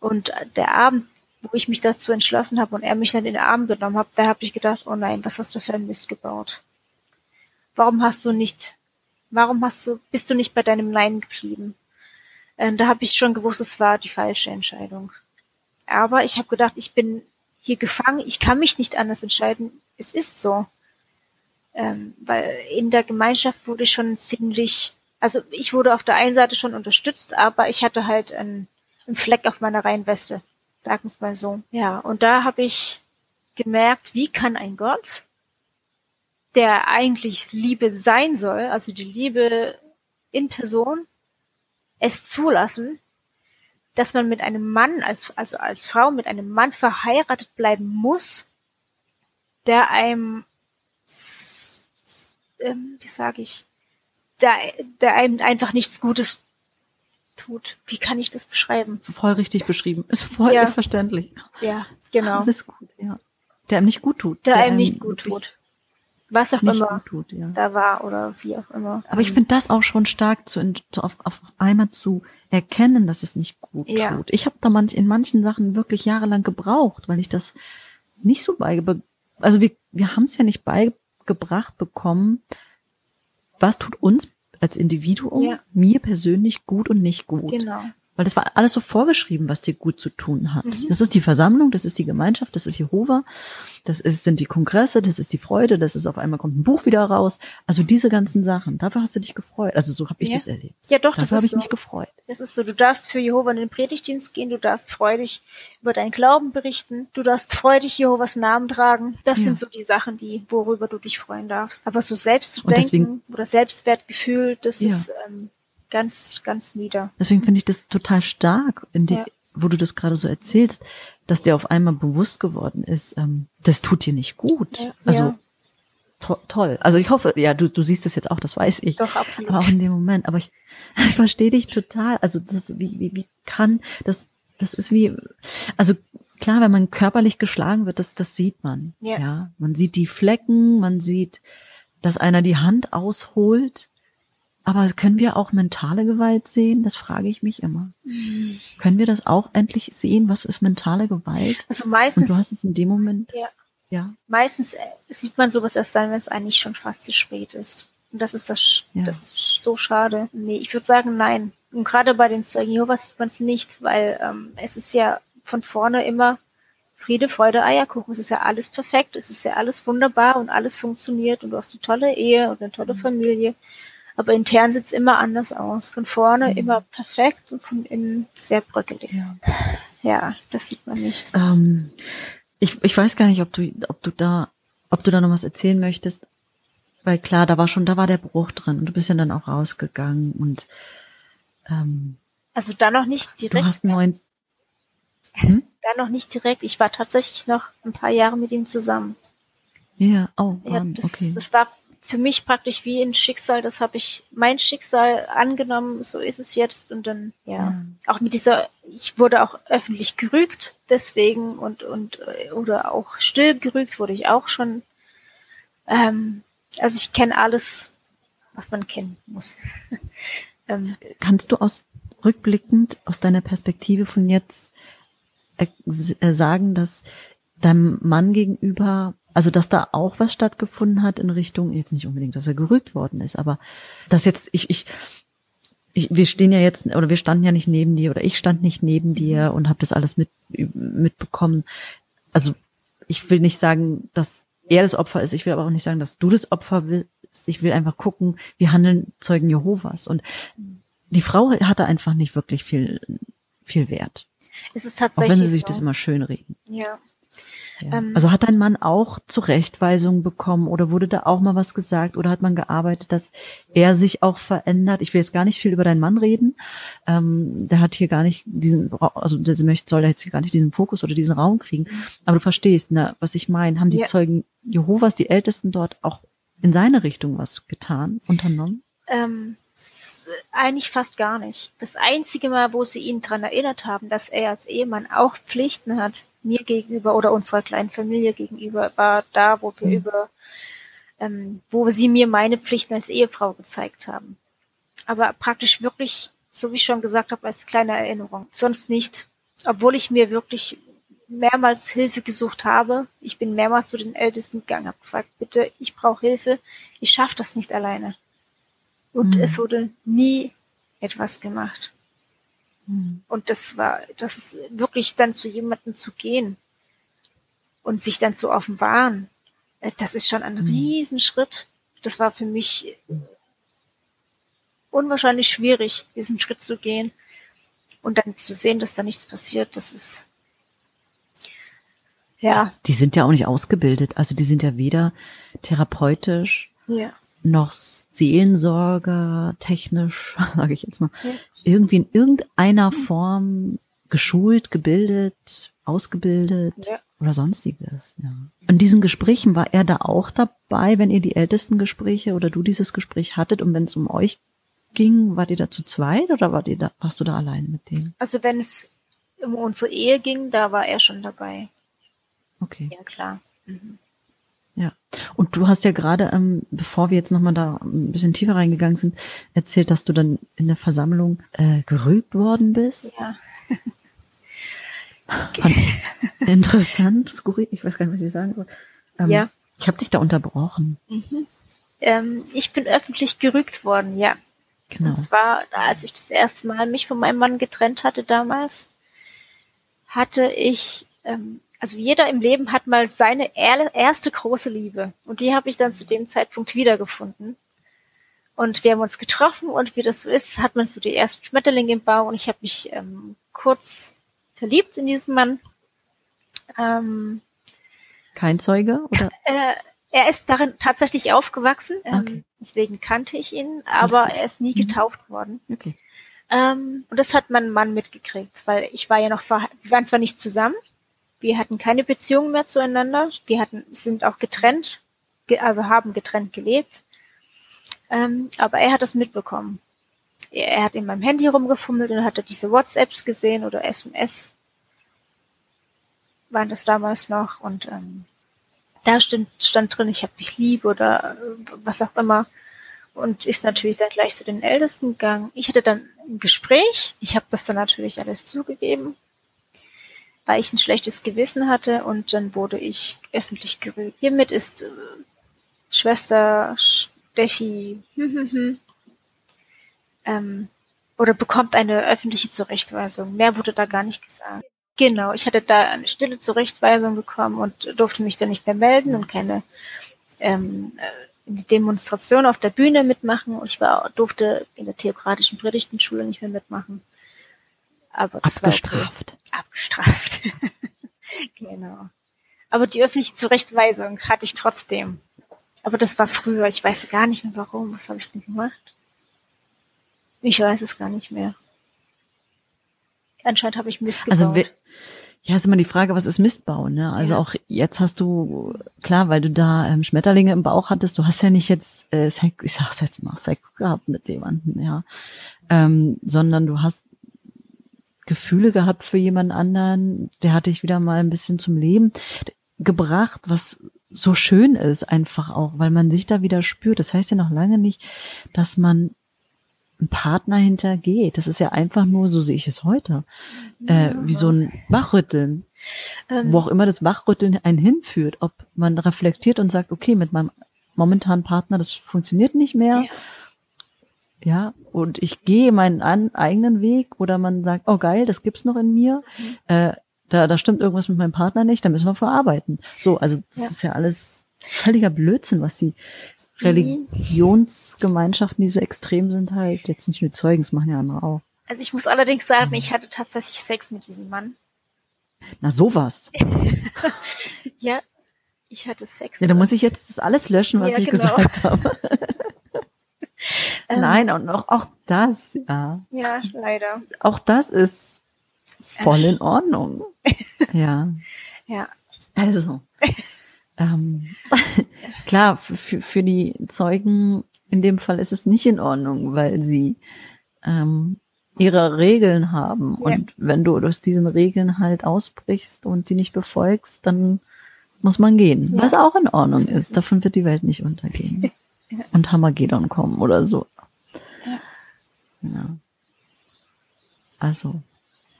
Und der Abend, wo ich mich dazu entschlossen habe und er mich dann in den Arm genommen hat, da habe ich gedacht, oh nein, was hast du für einen Mist gebaut? Warum hast du nicht, warum hast du, bist du nicht bei deinem Nein geblieben? Äh, da habe ich schon gewusst, es war die falsche Entscheidung. Aber ich habe gedacht, ich bin hier gefangen, ich kann mich nicht anders entscheiden. Es ist so ähm, weil in der Gemeinschaft wurde schon ziemlich Also ich wurde auf der einen Seite schon unterstützt, aber ich hatte halt einen, einen Fleck auf meiner Reihenweste, sagen wir mal so. Ja, und da habe ich gemerkt, wie kann ein Gott, der eigentlich Liebe sein soll, also die Liebe in Person, es zulassen, dass man mit einem Mann, als, also als Frau mit einem Mann verheiratet bleiben muss, der einem, ähm, wie sage ich, der, der einem einfach nichts Gutes tut. Wie kann ich das beschreiben? Voll richtig beschrieben. Ist voll ja. verständlich. Ja, genau. Alles gut, ja. Der einem nicht gut tut. Der, der einem nicht gut tut was auch immer tut, ja. da war oder wie auch immer. Aber ich finde das auch schon stark zu, zu auf, auf einmal zu erkennen, dass es nicht gut ja. tut. Ich habe da manch, in manchen Sachen wirklich jahrelang gebraucht, weil ich das nicht so beigebracht, also wir, wir haben es ja nicht beigebracht bekommen, was tut uns als Individuum, ja. mir persönlich gut und nicht gut. Genau. Weil das war alles so vorgeschrieben, was dir gut zu tun hat. Mhm. Das ist die Versammlung, das ist die Gemeinschaft, das ist Jehova, das ist, sind die Kongresse, das ist die Freude, das ist auf einmal kommt ein Buch wieder raus. Also diese ganzen Sachen, dafür hast du dich gefreut. Also so habe ich ja. das erlebt. Ja, doch, dafür das habe ich so. mich gefreut. Das ist so. Du darfst für Jehova in den Predigtdienst gehen, du darfst freudig über deinen Glauben berichten, du darfst freudig Jehovas Namen tragen. Das ja. sind so die Sachen, die, worüber du dich freuen darfst. Aber so selbst zu denken deswegen, oder Selbstwertgefühl, das ja. ist ähm, ganz, ganz nieder. Deswegen finde ich das total stark, in die, ja. wo du das gerade so erzählst, dass dir auf einmal bewusst geworden ist, ähm, das tut dir nicht gut. Ja. Also. To toll. Also ich hoffe, ja, du, du siehst das jetzt auch, das weiß ich. Doch, absolut. Aber auch in dem Moment. Aber ich, <laughs> ich verstehe dich total. Also das, wie, wie, wie kann, das, das ist wie, also klar, wenn man körperlich geschlagen wird, das, das sieht man. Ja. ja. Man sieht die Flecken, man sieht, dass einer die Hand ausholt. Aber können wir auch mentale Gewalt sehen? Das frage ich mich immer. Mhm. Können wir das auch endlich sehen? Was ist mentale Gewalt? Also meistens. Und du hast es in dem Moment. Ja. ja. Meistens äh, sieht man sowas erst dann, wenn es eigentlich schon fast zu spät ist. Und das ist das, ja. das ist so schade. Nee, ich würde sagen, nein. Und gerade bei den Zeugen Jehovas sieht man es nicht, weil ähm, es ist ja von vorne immer Friede, Freude, Eierkuchen. Es ist ja alles perfekt, es ist ja alles wunderbar und alles funktioniert und du hast eine tolle Ehe und eine tolle mhm. Familie. Aber intern sieht's immer anders aus. Von vorne mhm. immer perfekt und von innen sehr bröckelig. Ja, ja das sieht man nicht. Ähm, ich, ich weiß gar nicht, ob du, ob du da, ob du da noch was erzählen möchtest. Weil klar, da war schon, da war der Bruch drin und du bist ja dann auch rausgegangen und ähm, also da noch nicht direkt. Du hast neuen. Hm? Da noch nicht direkt. Ich war tatsächlich noch ein paar Jahre mit ihm zusammen. Ja, oh, Mann, ja, das, okay. Das war für mich praktisch wie ein Schicksal, das habe ich mein Schicksal angenommen, so ist es jetzt. Und dann ja, ja. auch mit dieser ich wurde auch öffentlich gerügt deswegen und und oder auch still gerügt wurde ich auch schon. Ähm, also ich kenne alles was man kennen muss. <laughs> Ähm, kannst du aus rückblickend aus deiner Perspektive von jetzt äh, äh sagen dass deinem Mann gegenüber also, dass da auch was stattgefunden hat in Richtung, jetzt nicht unbedingt, dass er gerügt worden ist, aber dass jetzt, ich, ich, ich, wir stehen ja jetzt, oder wir standen ja nicht neben dir, oder ich stand nicht neben dir und habe das alles mit, mitbekommen. Also, ich will nicht sagen, dass er das Opfer ist, ich will aber auch nicht sagen, dass du das Opfer bist. Ich will einfach gucken, wie handeln Zeugen Jehovas. Und die Frau hatte einfach nicht wirklich viel, viel Wert. Es ist tatsächlich. Auch wenn sie sich so. das immer schön reden. Ja. Ja. Ähm, also hat dein Mann auch Zurechtweisungen bekommen oder wurde da auch mal was gesagt oder hat man gearbeitet, dass er sich auch verändert? Ich will jetzt gar nicht viel über deinen Mann reden. Ähm, der hat hier gar nicht diesen, also der möchte, soll jetzt hier gar nicht diesen Fokus oder diesen Raum kriegen. Aber du verstehst, ne, was ich meine. Haben die ja. Zeugen Jehovas, die Ältesten dort auch in seine Richtung was getan, unternommen? Ähm, eigentlich fast gar nicht. Das einzige Mal, wo sie ihn daran erinnert haben, dass er als Ehemann auch Pflichten hat, mir gegenüber oder unserer kleinen Familie gegenüber, war da, wo wir mhm. über, ähm, wo sie mir meine Pflichten als Ehefrau gezeigt haben. Aber praktisch wirklich, so wie ich schon gesagt habe, als kleine Erinnerung. Sonst nicht. Obwohl ich mir wirklich mehrmals Hilfe gesucht habe. Ich bin mehrmals zu den Ältesten gegangen, habe gefragt, bitte, ich brauche Hilfe. Ich schaffe das nicht alleine. Und mhm. es wurde nie etwas gemacht. Mhm. Und das war, das ist wirklich dann zu jemandem zu gehen und sich dann zu offenbaren. Äh, das ist schon ein mhm. Riesenschritt. Das war für mich unwahrscheinlich schwierig, diesen Schritt zu gehen und dann zu sehen, dass da nichts passiert. Das ist ja. Die sind ja auch nicht ausgebildet. Also die sind ja weder therapeutisch ja. Noch Seelensorger technisch, <laughs> sage ich jetzt mal, Ja. irgendwie in irgendeiner Form geschult, gebildet, ausgebildet Ja. oder sonstiges. Ja. In diesen Gesprächen war er da auch dabei, wenn ihr die ältesten Gespräche oder du dieses Gespräch hattet und wenn es um euch ging, wart ihr da zu zweit oder wart ihr da, warst du da allein mit denen? Also wenn es um unsere Ehe ging, da war er schon dabei. Okay. Ja, klar. Mhm. Ja. Und du hast ja gerade, ähm, bevor wir jetzt nochmal da ein bisschen tiefer reingegangen sind, erzählt, dass du dann in der Versammlung äh, gerügt worden bist. Ja. <laughs> Ich interessant, skurril, ich weiß gar nicht, was ich sagen soll. Ähm, Ja. Ich habe dich da unterbrochen. Ähm, ich bin öffentlich gerügt worden, ja. Genau. Und zwar, als ich das erste Mal mich von meinem Mann getrennt hatte damals, hatte ich, ähm, also jeder im Leben hat mal seine er erste große Liebe. Und die habe ich dann zu dem Zeitpunkt wiedergefunden. Und wir haben uns getroffen und wie das so ist, hat man so die ersten Schmetterlinge im Bau und ich habe mich ähm, kurz verliebt in diesen Mann. Ähm, Kein Zeuge? Oder? <laughs> äh, er ist darin tatsächlich aufgewachsen, ähm, Okay. deswegen kannte ich ihn, aber er ist nie Mhm. getauft worden. Okay. Ähm, und das hat mein Mann mitgekriegt, weil ich war ja noch wir waren zwar nicht zusammen, wir hatten keine Beziehung mehr zueinander, wir hatten sind auch getrennt, ge also haben getrennt gelebt, ähm, aber er hat das mitbekommen. Er, er hat in meinem Handy rumgefummelt und hat diese WhatsApps gesehen oder SMS waren das damals noch und ähm, da stand, stand drin, ich habe dich lieb oder äh, was auch immer. Und ist natürlich dann gleich zu den Ältesten gegangen. Ich hatte dann ein Gespräch, ich habe das dann natürlich alles zugegeben, weil ich ein schlechtes Gewissen hatte und dann wurde ich öffentlich gerügt. Hiermit ist äh, Schwester Steffi hm, hm, hm, ähm, oder bekommt eine öffentliche Zurechtweisung. Mehr wurde da gar nicht gesagt. Genau, ich hatte da eine stille Zurechtweisung bekommen und durfte mich dann nicht mehr melden und keine ähm, äh, Demonstration auf der Bühne mitmachen und ich war durfte in der theokratischen Predigtenschule nicht mehr mitmachen. Aber Abgestraft. Okay. Abgestraft. <laughs> genau. Aber die öffentliche Zurechtweisung hatte ich trotzdem. Aber das war früher. Ich weiß gar nicht mehr warum. Was habe ich denn gemacht? Ich weiß es gar nicht mehr. Anscheinend habe ich Mist gebaut. Also ja, ist immer die Frage, was ist Mistbau, ne? Also Ja. auch jetzt hast du, klar, weil du da ähm, Schmetterlinge im Bauch hattest, du hast ja nicht jetzt äh, Sex, ich sag's jetzt mal, Sex gehabt mit jemandem, ja. Ähm, sondern du hast Gefühle gehabt für jemand anderen, der hat dich wieder mal ein bisschen zum Leben gebracht, was so schön ist einfach auch, weil man sich da wieder spürt. Das heißt ja noch lange nicht, dass man einen Partner hintergeht. Das ist ja einfach nur, so sehe ich es heute, äh, wie so ein Wachrütteln. Ähm, Wo auch immer das Wachrütteln einen hinführt, ob man reflektiert und sagt, okay, mit meinem momentanen Partner, das funktioniert nicht mehr. Ja, und ich gehe meinen an, eigenen Weg oder man sagt, oh geil, das gibt's noch in mir. Mhm. Äh, da, da stimmt irgendwas mit meinem Partner nicht, da müssen wir verarbeiten. So, also das Ja. ist ja alles völliger Blödsinn, was die Religionsgemeinschaften, die so extrem sind, halt jetzt nicht nur Zeugen, das machen ja andere auch. also ich muss allerdings sagen, ich hatte tatsächlich Sex mit diesem Mann. Na sowas. <laughs> Ja, ich hatte Sex. Ja, da muss ich jetzt das alles löschen, was Ja, ich genau. gesagt habe. <laughs> Ähm, Nein, und auch, auch das, ja. Ja, leider. Auch das ist voll in Ordnung. <laughs> Ja. Ja. Also. ähm, <laughs> klar, für, für, die Zeugen in dem Fall ist es nicht in Ordnung, weil sie ähm, ihre Regeln haben. Ja. Und wenn du aus diesen Regeln halt ausbrichst und die nicht befolgst, dann muss man gehen. Ja. Was auch in Ordnung So ist ist. Davon wird die Welt nicht untergehen. <laughs> Ja. Und Hammergedon kommen oder so. Ja. ja. Also,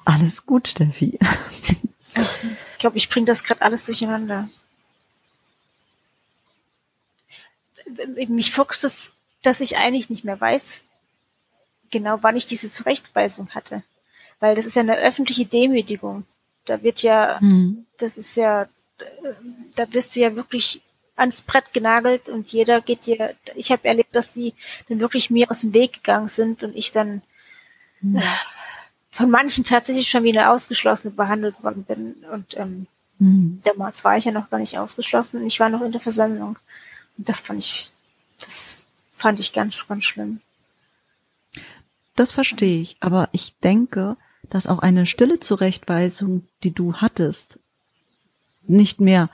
alles gut, Steffi. Ich glaube, ich bringe das gerade alles durcheinander. Mich fuchst es, dass ich eigentlich nicht mehr weiß, genau wann ich diese Zurechtweisung hatte. Weil das ist ja eine öffentliche Demütigung. Da wird ja, Hm. das ist ja, da wirst du ja wirklich ans Brett genagelt und jeder geht dir, ich habe erlebt, dass die dann wirklich mir aus dem Weg gegangen sind und ich dann mhm. von manchen tatsächlich schon wieder ausgeschlossen behandelt worden bin. Und ähm, mhm. damals war ich ja noch gar nicht ausgeschlossen und ich war noch in der Versammlung. Und das fand ich, das fand ich ganz, ganz schlimm. Das verstehe ich, aber ich denke, dass auch eine stille Zurechtweisung, die du hattest, nicht mehr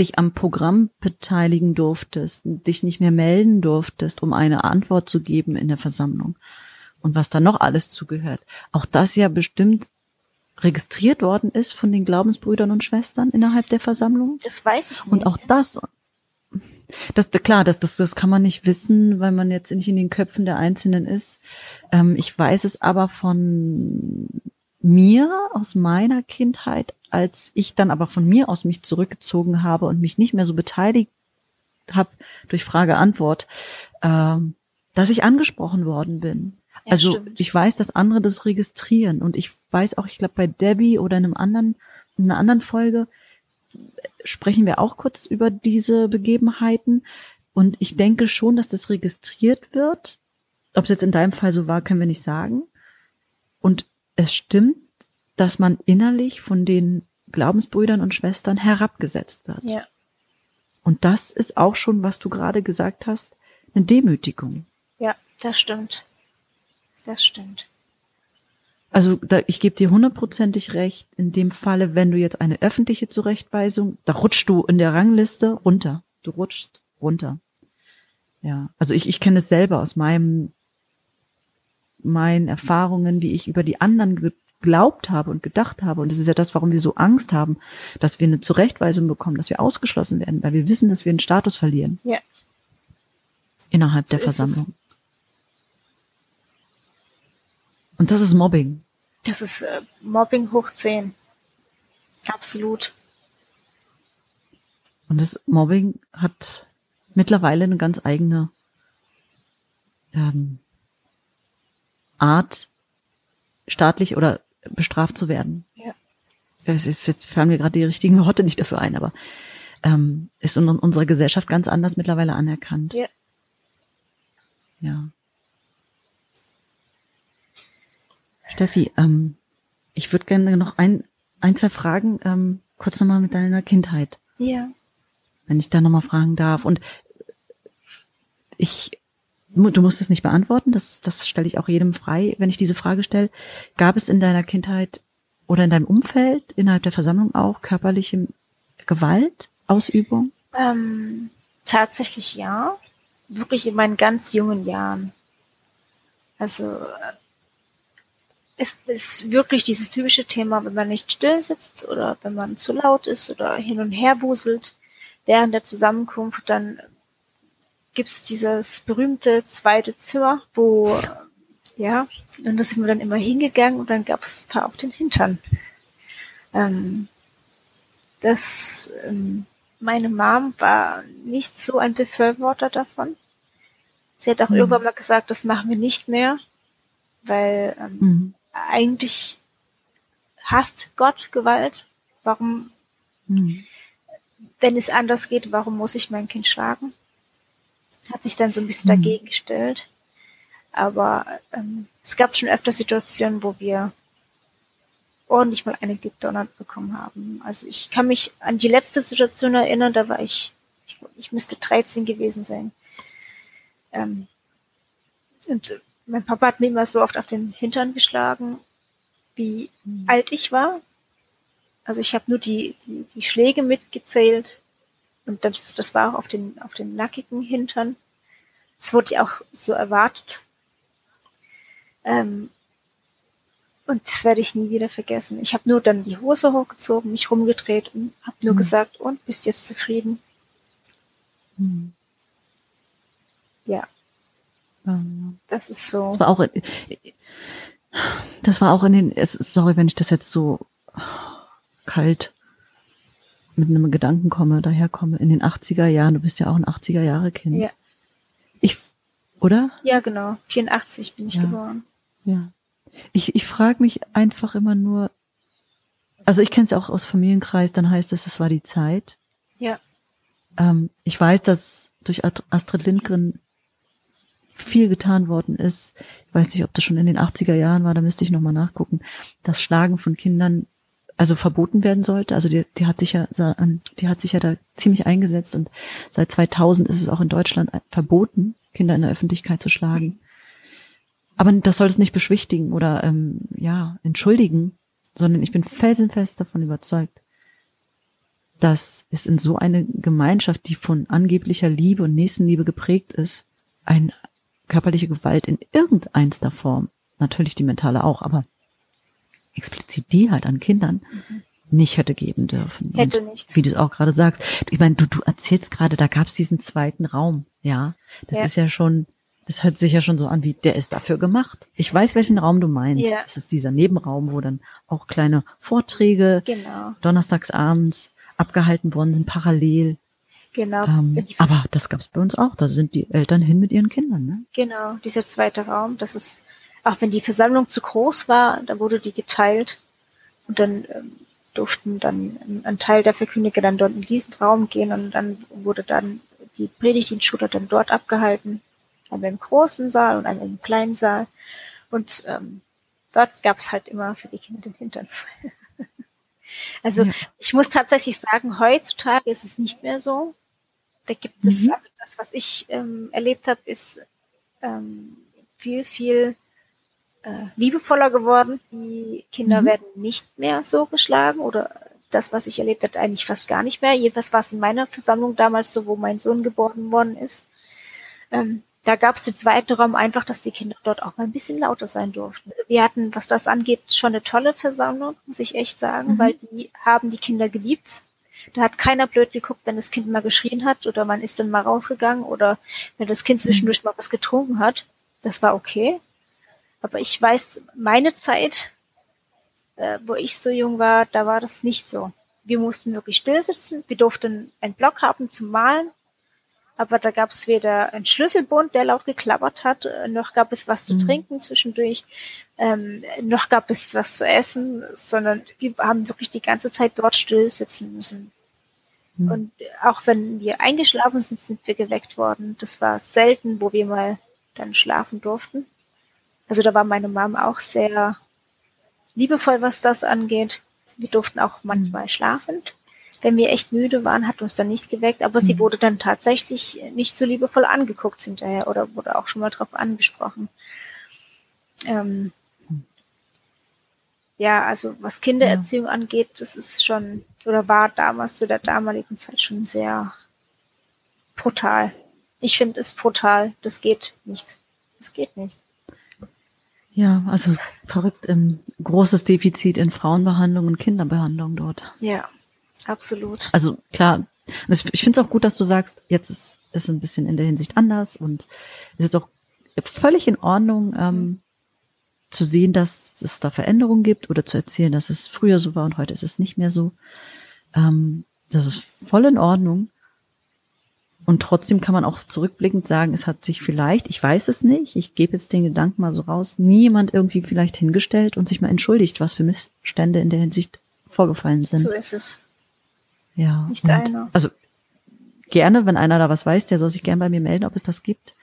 dich am Programm beteiligen durftest, dich nicht mehr melden durftest, um eine Antwort zu geben in der Versammlung und was da noch alles zugehört. Auch das ja bestimmt registriert worden ist von den Glaubensbrüdern und Schwestern innerhalb der Versammlung. Das weiß ich nicht. Und auch das, das klar, das, das, das kann man nicht wissen, weil man jetzt nicht in den Köpfen der Einzelnen ist. Ähm, ich weiß es aber von mir aus meiner Kindheit, als ich dann aber von mir aus mich zurückgezogen habe und mich nicht mehr so beteiligt habe durch Frage-Antwort, ähm, dass ich angesprochen worden bin. Ja, also stimmt. ich weiß, dass andere das registrieren und ich weiß auch, ich glaube bei Debbie oder in einem anderen, in einer anderen Folge sprechen wir auch kurz über diese Begebenheiten und ich denke schon, dass das registriert wird. Ob es jetzt in deinem Fall so war, können wir nicht sagen. Und es stimmt, dass man innerlich von den Glaubensbrüdern und Schwestern herabgesetzt wird. Ja. Und das ist auch schon, was du gerade gesagt hast, eine Demütigung. Ja, das stimmt. Das stimmt. Also da, ich gebe dir hundertprozentig recht. In dem Falle, wenn du jetzt eine öffentliche Zurechtweisung, da rutschst du in der Rangliste runter. Du rutschst runter. Ja, also ich, ich kenne es selber aus meinem meinen Erfahrungen, wie ich über die anderen geglaubt habe und gedacht habe. Und das ist ja das, warum wir so Angst haben, dass wir eine Zurechtweisung bekommen, dass wir ausgeschlossen werden, weil wir wissen, dass wir einen Status verlieren. Ja. Innerhalb so der Versammlung. Und das ist Mobbing. Das ist äh, Mobbing hoch 10. Absolut. Und das Mobbing hat mittlerweile eine ganz eigene ähm, Art, staatlich oder bestraft zu werden. Ja. Jetzt fallen mir gerade die richtigen Worte nicht dafür ein, aber ähm, ist in unserer Gesellschaft ganz anders mittlerweile anerkannt. Ja. Ja. Steffi, ähm, ich würde gerne noch ein, ein, zwei Fragen ähm, kurz nochmal mit deiner Kindheit. Ja. Wenn ich da nochmal fragen darf. Und ich du musst es nicht beantworten, das, das stelle ich auch jedem frei, wenn ich diese Frage stelle. Gab es in deiner Kindheit oder in deinem Umfeld, innerhalb der Versammlung auch körperliche Gewalt, Ausübung? Ähm, tatsächlich ja. Wirklich in meinen ganz jungen Jahren. Also es ist wirklich dieses typische Thema, wenn man nicht still sitzt oder wenn man zu laut ist oder hin und her buselt während der Zusammenkunft, dann gibt's dieses berühmte zweite Zimmer, wo, ja, und da sind wir dann immer hingegangen und dann gab's ein paar auf den Hintern. Ähm, das, ähm, meine Mom war nicht so ein Befürworter davon. Sie hat auch mhm. irgendwann mal gesagt, das machen wir nicht mehr, weil ähm, mhm. eigentlich hasst Gott Gewalt. Warum, mhm. wenn es anders geht, warum muss ich mein Kind schlagen? Hat sich dann so ein bisschen mhm. dagegen gestellt. Aber ähm, es gab schon öfter Situationen, wo wir ordentlich mal eine gedonnert bekommen haben. Also ich kann mich an die letzte Situation erinnern, da war ich, ich, ich müsste 13 gewesen sein. Ähm, und mein Papa hat mir immer so oft auf den Hintern geschlagen, wie mhm. alt ich war. Also ich habe nur die, die, die Schläge mitgezählt und das, das war auch auf den, auf den nackigen Hintern. Es wurde ja auch so erwartet. Ähm, und das werde ich nie wieder vergessen. Ich habe nur dann die Hose hochgezogen, mich rumgedreht und habe nur mhm. gesagt, und bist jetzt zufrieden? Mhm. Ja. Das ist so. Das war auch, in, das war auch in den, sorry, wenn ich das jetzt so kalt mit einem Gedanken komme, daherkomme, in den 80er Jahren, du bist ja auch ein 80er Jahre Kind. Ja. Ich, oder? Ja, genau. 84 bin ich ja. geboren. Ja. Ich, ich frage mich einfach immer nur, also ich kenne es auch aus Familienkreis, dann heißt es, es war die Zeit. Ja. ähm, ich weiß, dass durch Astrid Lindgren viel getan worden ist. Ich weiß nicht, ob das schon in den 80er Jahren war, da müsste ich nochmal nachgucken. Das Schlagen von Kindern also verboten werden sollte. Also die, die hat sich ja, ähm, die hat sich ja da ziemlich eingesetzt und seit 2000 ist es auch in Deutschland verboten, Kinder in der Öffentlichkeit zu schlagen. Aber das soll es nicht beschwichtigen oder ähm, ja entschuldigen, sondern ich bin felsenfest davon überzeugt, dass es in so eine Gemeinschaft, die von angeblicher Liebe und Nächstenliebe geprägt ist, ein körperliche Gewalt in irgendeinster Form, natürlich die mentale auch, aber explizit die halt an Kindern mhm. nicht hätte geben dürfen. Hätte und nicht. Wie du auch gerade sagst, ich meine, du, du erzählst gerade, da gab es diesen zweiten Raum, ja. Das ja. ist ja schon, das hört sich ja schon so an, wie der ist dafür gemacht. Ich weiß, welchen Raum du meinst. Ja. Das ist dieser Nebenraum, wo dann auch kleine Vorträge genau. donnerstags abends abgehalten worden sind, parallel. Genau. Ähm, aber das gab's bei uns auch. Da sind die Eltern hin mit ihren Kindern. Ne? Genau, dieser zweite Raum, das ist auch wenn die Versammlung zu groß war, da wurde die geteilt und dann ähm, durften dann ein Teil der Verkündiger dann dort in diesen Raum gehen und dann wurde dann die Predigtdienstschule dann dort abgehalten, einmal im großen Saal und einmal im kleinen Saal und ähm, dort gab es halt immer für die Kinder den Hintern. <laughs> also ja. ich muss tatsächlich sagen, heutzutage ist es nicht mehr so. Da gibt es, mhm. also das, was ich ähm, erlebt habe, ist ähm, viel, viel äh, liebevoller geworden. Die Kinder mhm. werden nicht mehr so geschlagen oder das, was ich erlebt habe, eigentlich fast gar nicht mehr. Jedenfalls war es in meiner Versammlung damals so, wo mein Sohn geboren worden ist. Ähm, da gab es den zweiten Raum einfach, dass die Kinder dort auch mal ein bisschen lauter sein durften. Wir hatten, was das angeht, schon eine tolle Versammlung, muss ich echt sagen, mhm. weil die haben die Kinder geliebt. Da hat keiner blöd geguckt, wenn das Kind mal geschrien hat oder man ist dann mal rausgegangen oder wenn das Kind zwischendurch mhm. mal was getrunken hat. Das war okay. Aber ich weiß, meine Zeit, äh, wo ich so jung war, da war das nicht so. Wir mussten wirklich still sitzen. Wir durften einen Block haben zum Malen. Aber da gab es weder einen Schlüsselbund, der laut geklappert hat, äh, noch gab es was zu mhm. trinken zwischendurch, ähm, noch gab es was zu essen, sondern wir haben wirklich die ganze Zeit dort still sitzen müssen. Mhm. Und auch wenn wir eingeschlafen sind, sind wir geweckt worden. Das war selten, wo wir mal dann schlafen durften. Also da war meine Mom auch sehr liebevoll, was das angeht. Wir durften auch manchmal mhm. schlafen. Wenn wir echt müde waren, hat uns dann nicht geweckt, aber mhm. sie wurde dann tatsächlich nicht so liebevoll angeguckt hinterher oder wurde auch schon mal drauf angesprochen. Ähm, ja, also was Kindererziehung ja. angeht, das ist schon oder war damals zu der damaligen Zeit schon sehr brutal. Ich finde es brutal. Das geht nicht. Das geht nicht. Ja, also verrückt, ähm, großes Defizit in Frauenbehandlung und Kinderbehandlung dort. Ja, absolut. Also klar, ich finde es auch gut, dass du sagst, jetzt ist es ein bisschen in der Hinsicht anders und es ist auch völlig in Ordnung, ähm, zu sehen, dass es da Veränderungen gibt oder zu erzählen, dass es früher so war und heute ist es nicht mehr so. Ähm, das ist voll in Ordnung. Und trotzdem kann man auch zurückblickend sagen, es hat sich vielleicht, ich weiß es nicht, ich gebe jetzt den Gedanken mal so raus, niemand irgendwie vielleicht hingestellt und sich mal entschuldigt, was für Missstände in der Hinsicht vorgefallen sind. So ist es. Ja. Nicht einer. Also gerne, wenn einer da was weiß, der soll sich gerne bei mir melden, ob es das gibt.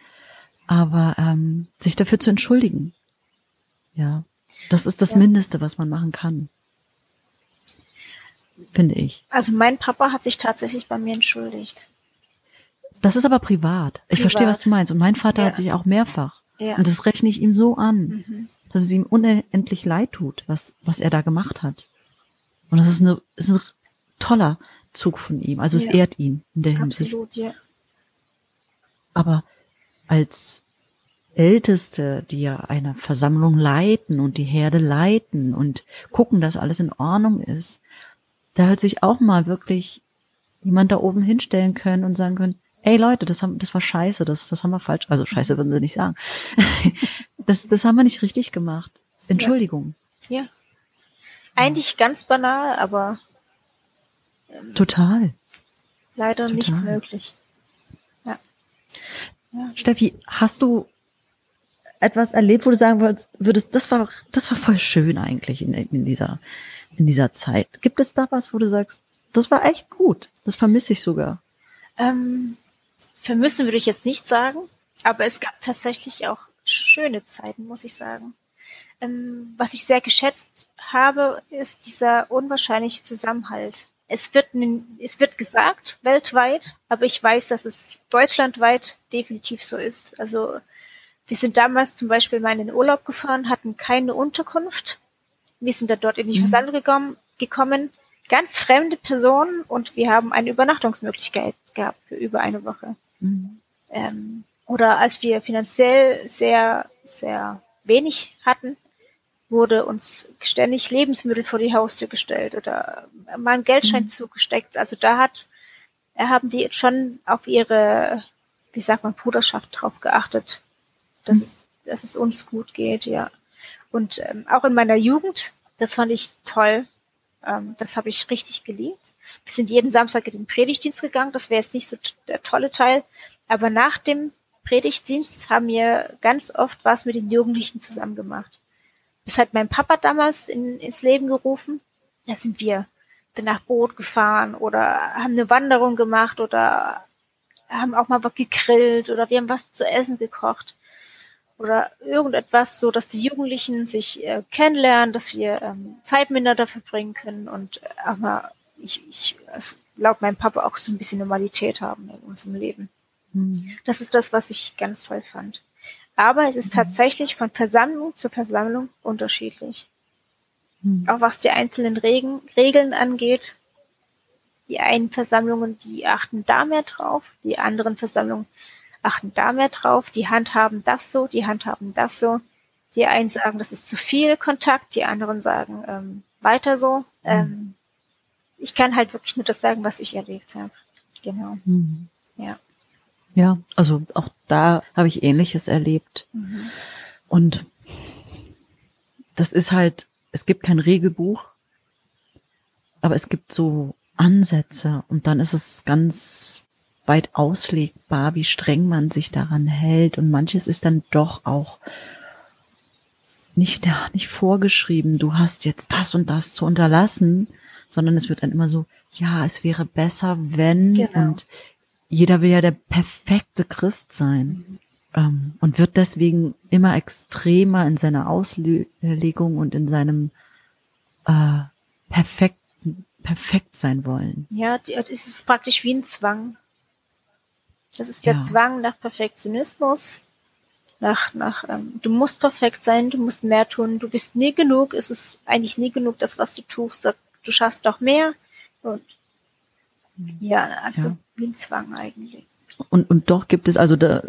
Aber ähm, sich dafür zu entschuldigen. Ja. Das ist das ja. Mindeste, was man machen kann. Finde ich. Also mein Papa hat sich tatsächlich bei mir entschuldigt. Das ist aber privat. Ich privat. verstehe, was du meinst. Und mein Vater ja. hat sich auch mehrfach. Ja. Und das rechne ich ihm so an, mhm. dass es ihm unendlich leid tut, was, was er da gemacht hat. Und das ist, eine, ist ein toller Zug von ihm. Also es ja. ehrt ihn in der Hinsicht. Absolut, ja. Aber als Älteste, die ja eine Versammlung leiten und die Herde leiten und gucken, dass alles in Ordnung ist, da hört sich auch mal wirklich jemand da oben hinstellen können und sagen können, ey Leute, das haben, das war scheiße, das, das haben wir falsch, also scheiße würden sie nicht sagen. <laughs> das, das haben wir nicht richtig gemacht. Entschuldigung. Ja. ja. Eigentlich ganz banal, aber ähm, total. Leider total. nicht möglich. Ja. ja. Steffi, hast du etwas erlebt, wo du sagen würdest, das war, das war voll schön eigentlich in, in dieser, in dieser Zeit. Gibt es da was, wo du sagst, das war echt gut, das vermisse ich sogar? Ähm, vermissen würde ich jetzt nicht sagen, aber es gab tatsächlich auch schöne Zeiten, muss ich sagen. Ähm, was ich sehr geschätzt habe, ist dieser unwahrscheinliche Zusammenhalt. Es wird, es wird gesagt, weltweit, aber ich weiß, dass es deutschlandweit definitiv so ist. Also wir sind damals zum Beispiel mal in den Urlaub gefahren, hatten keine Unterkunft. Wir sind da dort in die mhm. Versammlung gekommen, ganz fremde Personen und wir haben eine Übernachtungsmöglichkeit gehabt für über eine Woche. Mhm. Ähm, oder als wir finanziell sehr, sehr wenig hatten, wurde uns ständig Lebensmittel vor die Haustür gestellt oder mal ein Geldschein mhm. zugesteckt. Also da hat, haben die schon auf ihre, wie sagt man, Bruderschaft drauf geachtet, dass, mhm. es, dass es uns gut geht, ja. Und ähm, auch in meiner Jugend, das fand ich toll. Ähm, das habe ich richtig geliebt. Wir sind jeden Samstag in den Predigtdienst gegangen. Das wäre jetzt nicht so der tolle Teil. Aber nach dem Predigtdienst haben wir ganz oft was mit den Jugendlichen zusammen gemacht. Das hat mein Papa damals in, ins Leben gerufen. Da sind wir nach Boot gefahren oder haben eine Wanderung gemacht oder haben auch mal was gegrillt oder wir haben was zu essen gekocht oder irgendetwas, so dass die Jugendlichen sich äh, kennenlernen, dass wir ähm, Zeit miteinander verbringen können und äh, auch mal, ich, ich also laut meinem Papa auch so ein bisschen Normalität haben in unserem Leben. Mhm. Das ist das, was ich ganz toll fand. Aber es ist mhm. tatsächlich von Versammlung zu Versammlung unterschiedlich. Mhm. Auch was die einzelnen Regen, Regeln angeht. Die einen Versammlungen, die achten da mehr drauf, die anderen Versammlungen achten da mehr drauf, die handhaben das so, die handhaben das so. Die einen sagen, das ist zu viel Kontakt, die anderen sagen ähm, weiter so. Mhm. Ähm, ich kann halt wirklich nur das sagen, was ich erlebt habe. Genau. Mhm. Ja. Ja, also auch da habe ich Ähnliches erlebt. Mhm. Und das ist halt, es gibt kein Regelbuch, aber es gibt so Ansätze und dann ist es ganz weit auslegbar, wie streng man sich daran hält und manches ist dann doch auch nicht, ja, nicht vorgeschrieben, du hast jetzt das und das zu unterlassen, sondern es wird dann immer so, ja, es wäre besser, wenn genau. und jeder will ja der perfekte Christ sein ähm, und wird deswegen immer extremer in seiner Auslegung und in seinem äh, perfekten perfekt sein wollen. Ja, es ist praktisch wie ein Zwang. Das ist der ja. Zwang nach Perfektionismus, nach, nach ähm, du musst perfekt sein, du musst mehr tun, du bist nie genug, es ist eigentlich nie genug, das, was du tust, du schaffst doch mehr. Und ja, also ja. wie ein Zwang eigentlich. Und, und doch gibt es, also da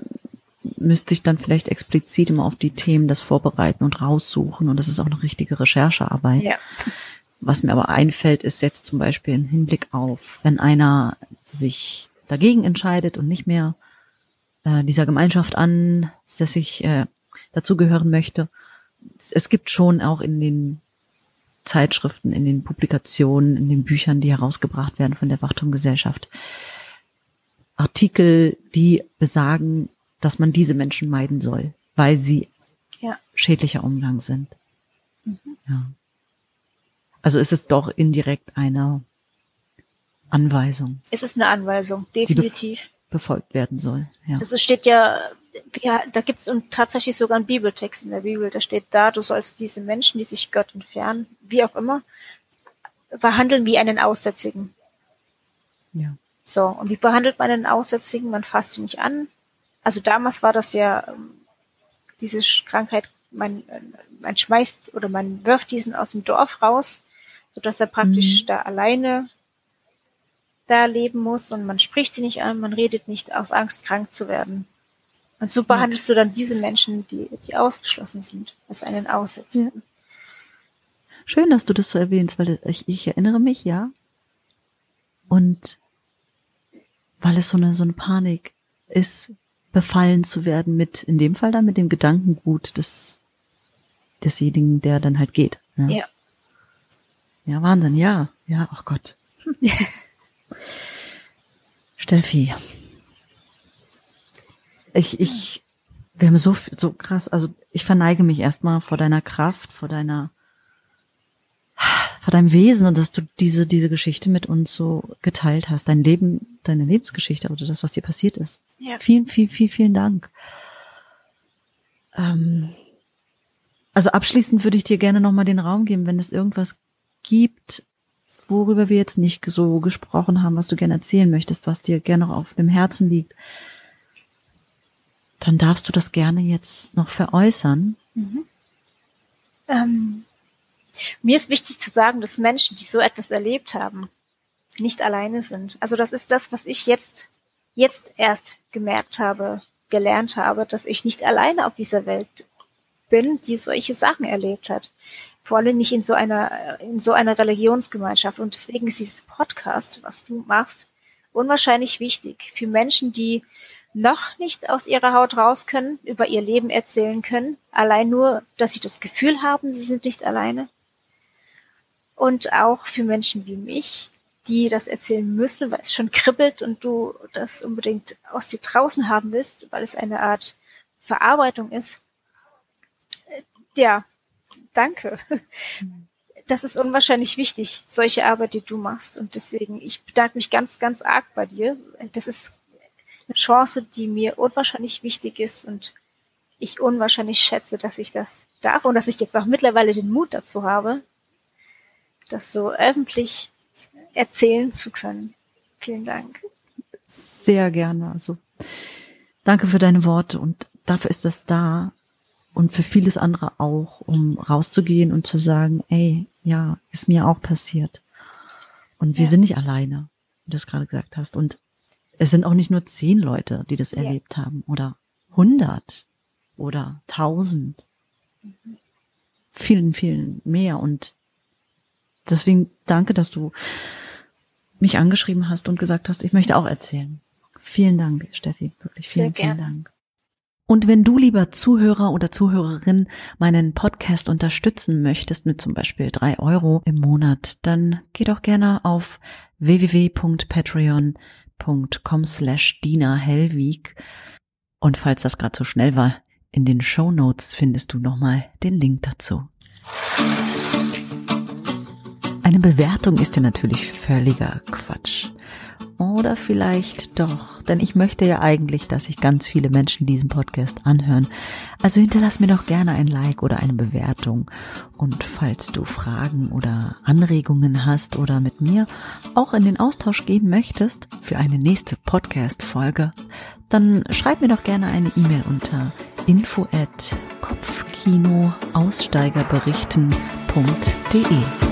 müsste ich dann vielleicht explizit immer auf die Themen das vorbereiten und raussuchen. Und das ist auch eine richtige Recherchearbeit. Ja. Was mir aber einfällt, ist jetzt zum Beispiel im Hinblick auf, wenn einer sich dagegen entscheidet und nicht mehr äh, dieser Gemeinschaft an, dass ich äh, dazugehören möchte. Es gibt schon auch in den Zeitschriften, in den Publikationen, in den Büchern, die herausgebracht werden von der Wachturmgesellschaft. Artikel, die besagen, dass man diese Menschen meiden soll, weil sie ja. schädlicher Umgang sind. Mhm. Ja. Also ist es doch indirekt eine Anweisung. Es ist eine Anweisung, definitiv. Die befolgt werden soll. Ja. Also es steht ja ja, da gibt es tatsächlich sogar einen Bibeltext in der Bibel, da steht da, du sollst diese Menschen, die sich Gott entfernen, wie auch immer, behandeln wie einen Aussätzigen. Ja. So, und wie behandelt man einen Aussätzigen? Man fasst ihn nicht an. Also damals war das ja ähm, diese Krankheit, man, äh, man schmeißt oder man wirft diesen aus dem Dorf raus, sodass er praktisch mhm. da alleine da leben muss und man spricht ihn nicht an, man redet nicht aus Angst, krank zu werden. Und so behandelst ja. du dann diese Menschen, die, die ausgeschlossen sind, als einen Aussetzen. Ja. Schön, dass du das so erwähnst, weil ich, ich erinnere mich, ja. Und weil es so eine, so eine Panik ist, befallen zu werden mit, in dem Fall dann mit dem Gedankengut des, desjenigen, der dann halt geht. Ne? Ja. Ja, Wahnsinn, ja. Ja, ach Gott. <laughs> Steffi, ich, ich, wir haben so, so krass, also ich verneige mich erstmal vor deiner Kraft, vor deiner, vor deinem Wesen und dass du diese, diese Geschichte mit uns so geteilt hast. Dein Leben, deine Lebensgeschichte oder das, was dir passiert ist. Ja. Vielen, vielen, vielen, vielen Dank. Ähm, also abschließend würde ich dir gerne nochmal den Raum geben, wenn es irgendwas gibt, worüber wir jetzt nicht so gesprochen haben, was du gerne erzählen möchtest, was dir gerne auf dem Herzen liegt, dann darfst du das gerne jetzt noch veräußern. Mhm. Ähm, mir ist wichtig zu sagen, dass Menschen, die so etwas erlebt haben, nicht alleine sind. Also das ist das, was ich jetzt, jetzt erst gemerkt habe, gelernt habe, dass ich nicht alleine auf dieser Welt bin, die solche Sachen erlebt hat. Vor allem nicht in so einer, in so einer Religionsgemeinschaft. Und deswegen ist dieses Podcast, was du machst, unwahrscheinlich wichtig für Menschen, die noch nicht aus ihrer Haut raus können, über ihr Leben erzählen können. Allein nur, dass sie das Gefühl haben, sie sind nicht alleine. Und auch für Menschen wie mich, die das erzählen müssen, weil es schon kribbelt und du das unbedingt aus dir draußen haben willst, weil es eine Art Verarbeitung ist. Ja, danke. <laughs> Das ist unwahrscheinlich wichtig, solche Arbeit, die du machst. Und deswegen, ich bedanke mich ganz, ganz arg bei dir. Das ist eine Chance, die mir unwahrscheinlich wichtig ist und ich unwahrscheinlich schätze, dass ich das darf und dass ich jetzt auch mittlerweile den Mut dazu habe, das so öffentlich erzählen zu können. Vielen Dank. Sehr gerne. Also danke für deine Worte und dafür ist es da und für vieles andere auch, um rauszugehen und zu sagen, ey, ja, ist mir auch passiert. Und wir ja. sind nicht alleine, wie du es gerade gesagt hast. Und es sind auch nicht nur zehn Leute, die das ja. erlebt haben oder hundert oder tausend. Mhm. Vielen, vielen mehr. Und deswegen danke, dass du mich angeschrieben hast und gesagt hast, ich möchte auch erzählen. Vielen Dank, Steffi. Wirklich vielen, vielen Dank. Und wenn du lieber Zuhörer oder Zuhörerin meinen Podcast unterstützen möchtest mit zum Beispiel drei Euro im Monat, dann geh doch gerne auf www.patreon.com slash Dina. Und falls das gerade so schnell war, in den Show Notes findest du nochmal den Link dazu. Eine Bewertung ist ja natürlich völliger Quatsch. Oder vielleicht doch, denn ich möchte ja eigentlich, dass sich ganz viele Menschen diesen Podcast anhören. Also hinterlass mir doch gerne ein Like oder eine Bewertung. Und falls du Fragen oder Anregungen hast oder mit mir auch in den Austausch gehen möchtest für eine nächste Podcast-Folge, dann schreib mir doch gerne eine E-Mail unter info at kopfkinoaussteigerberichten.de.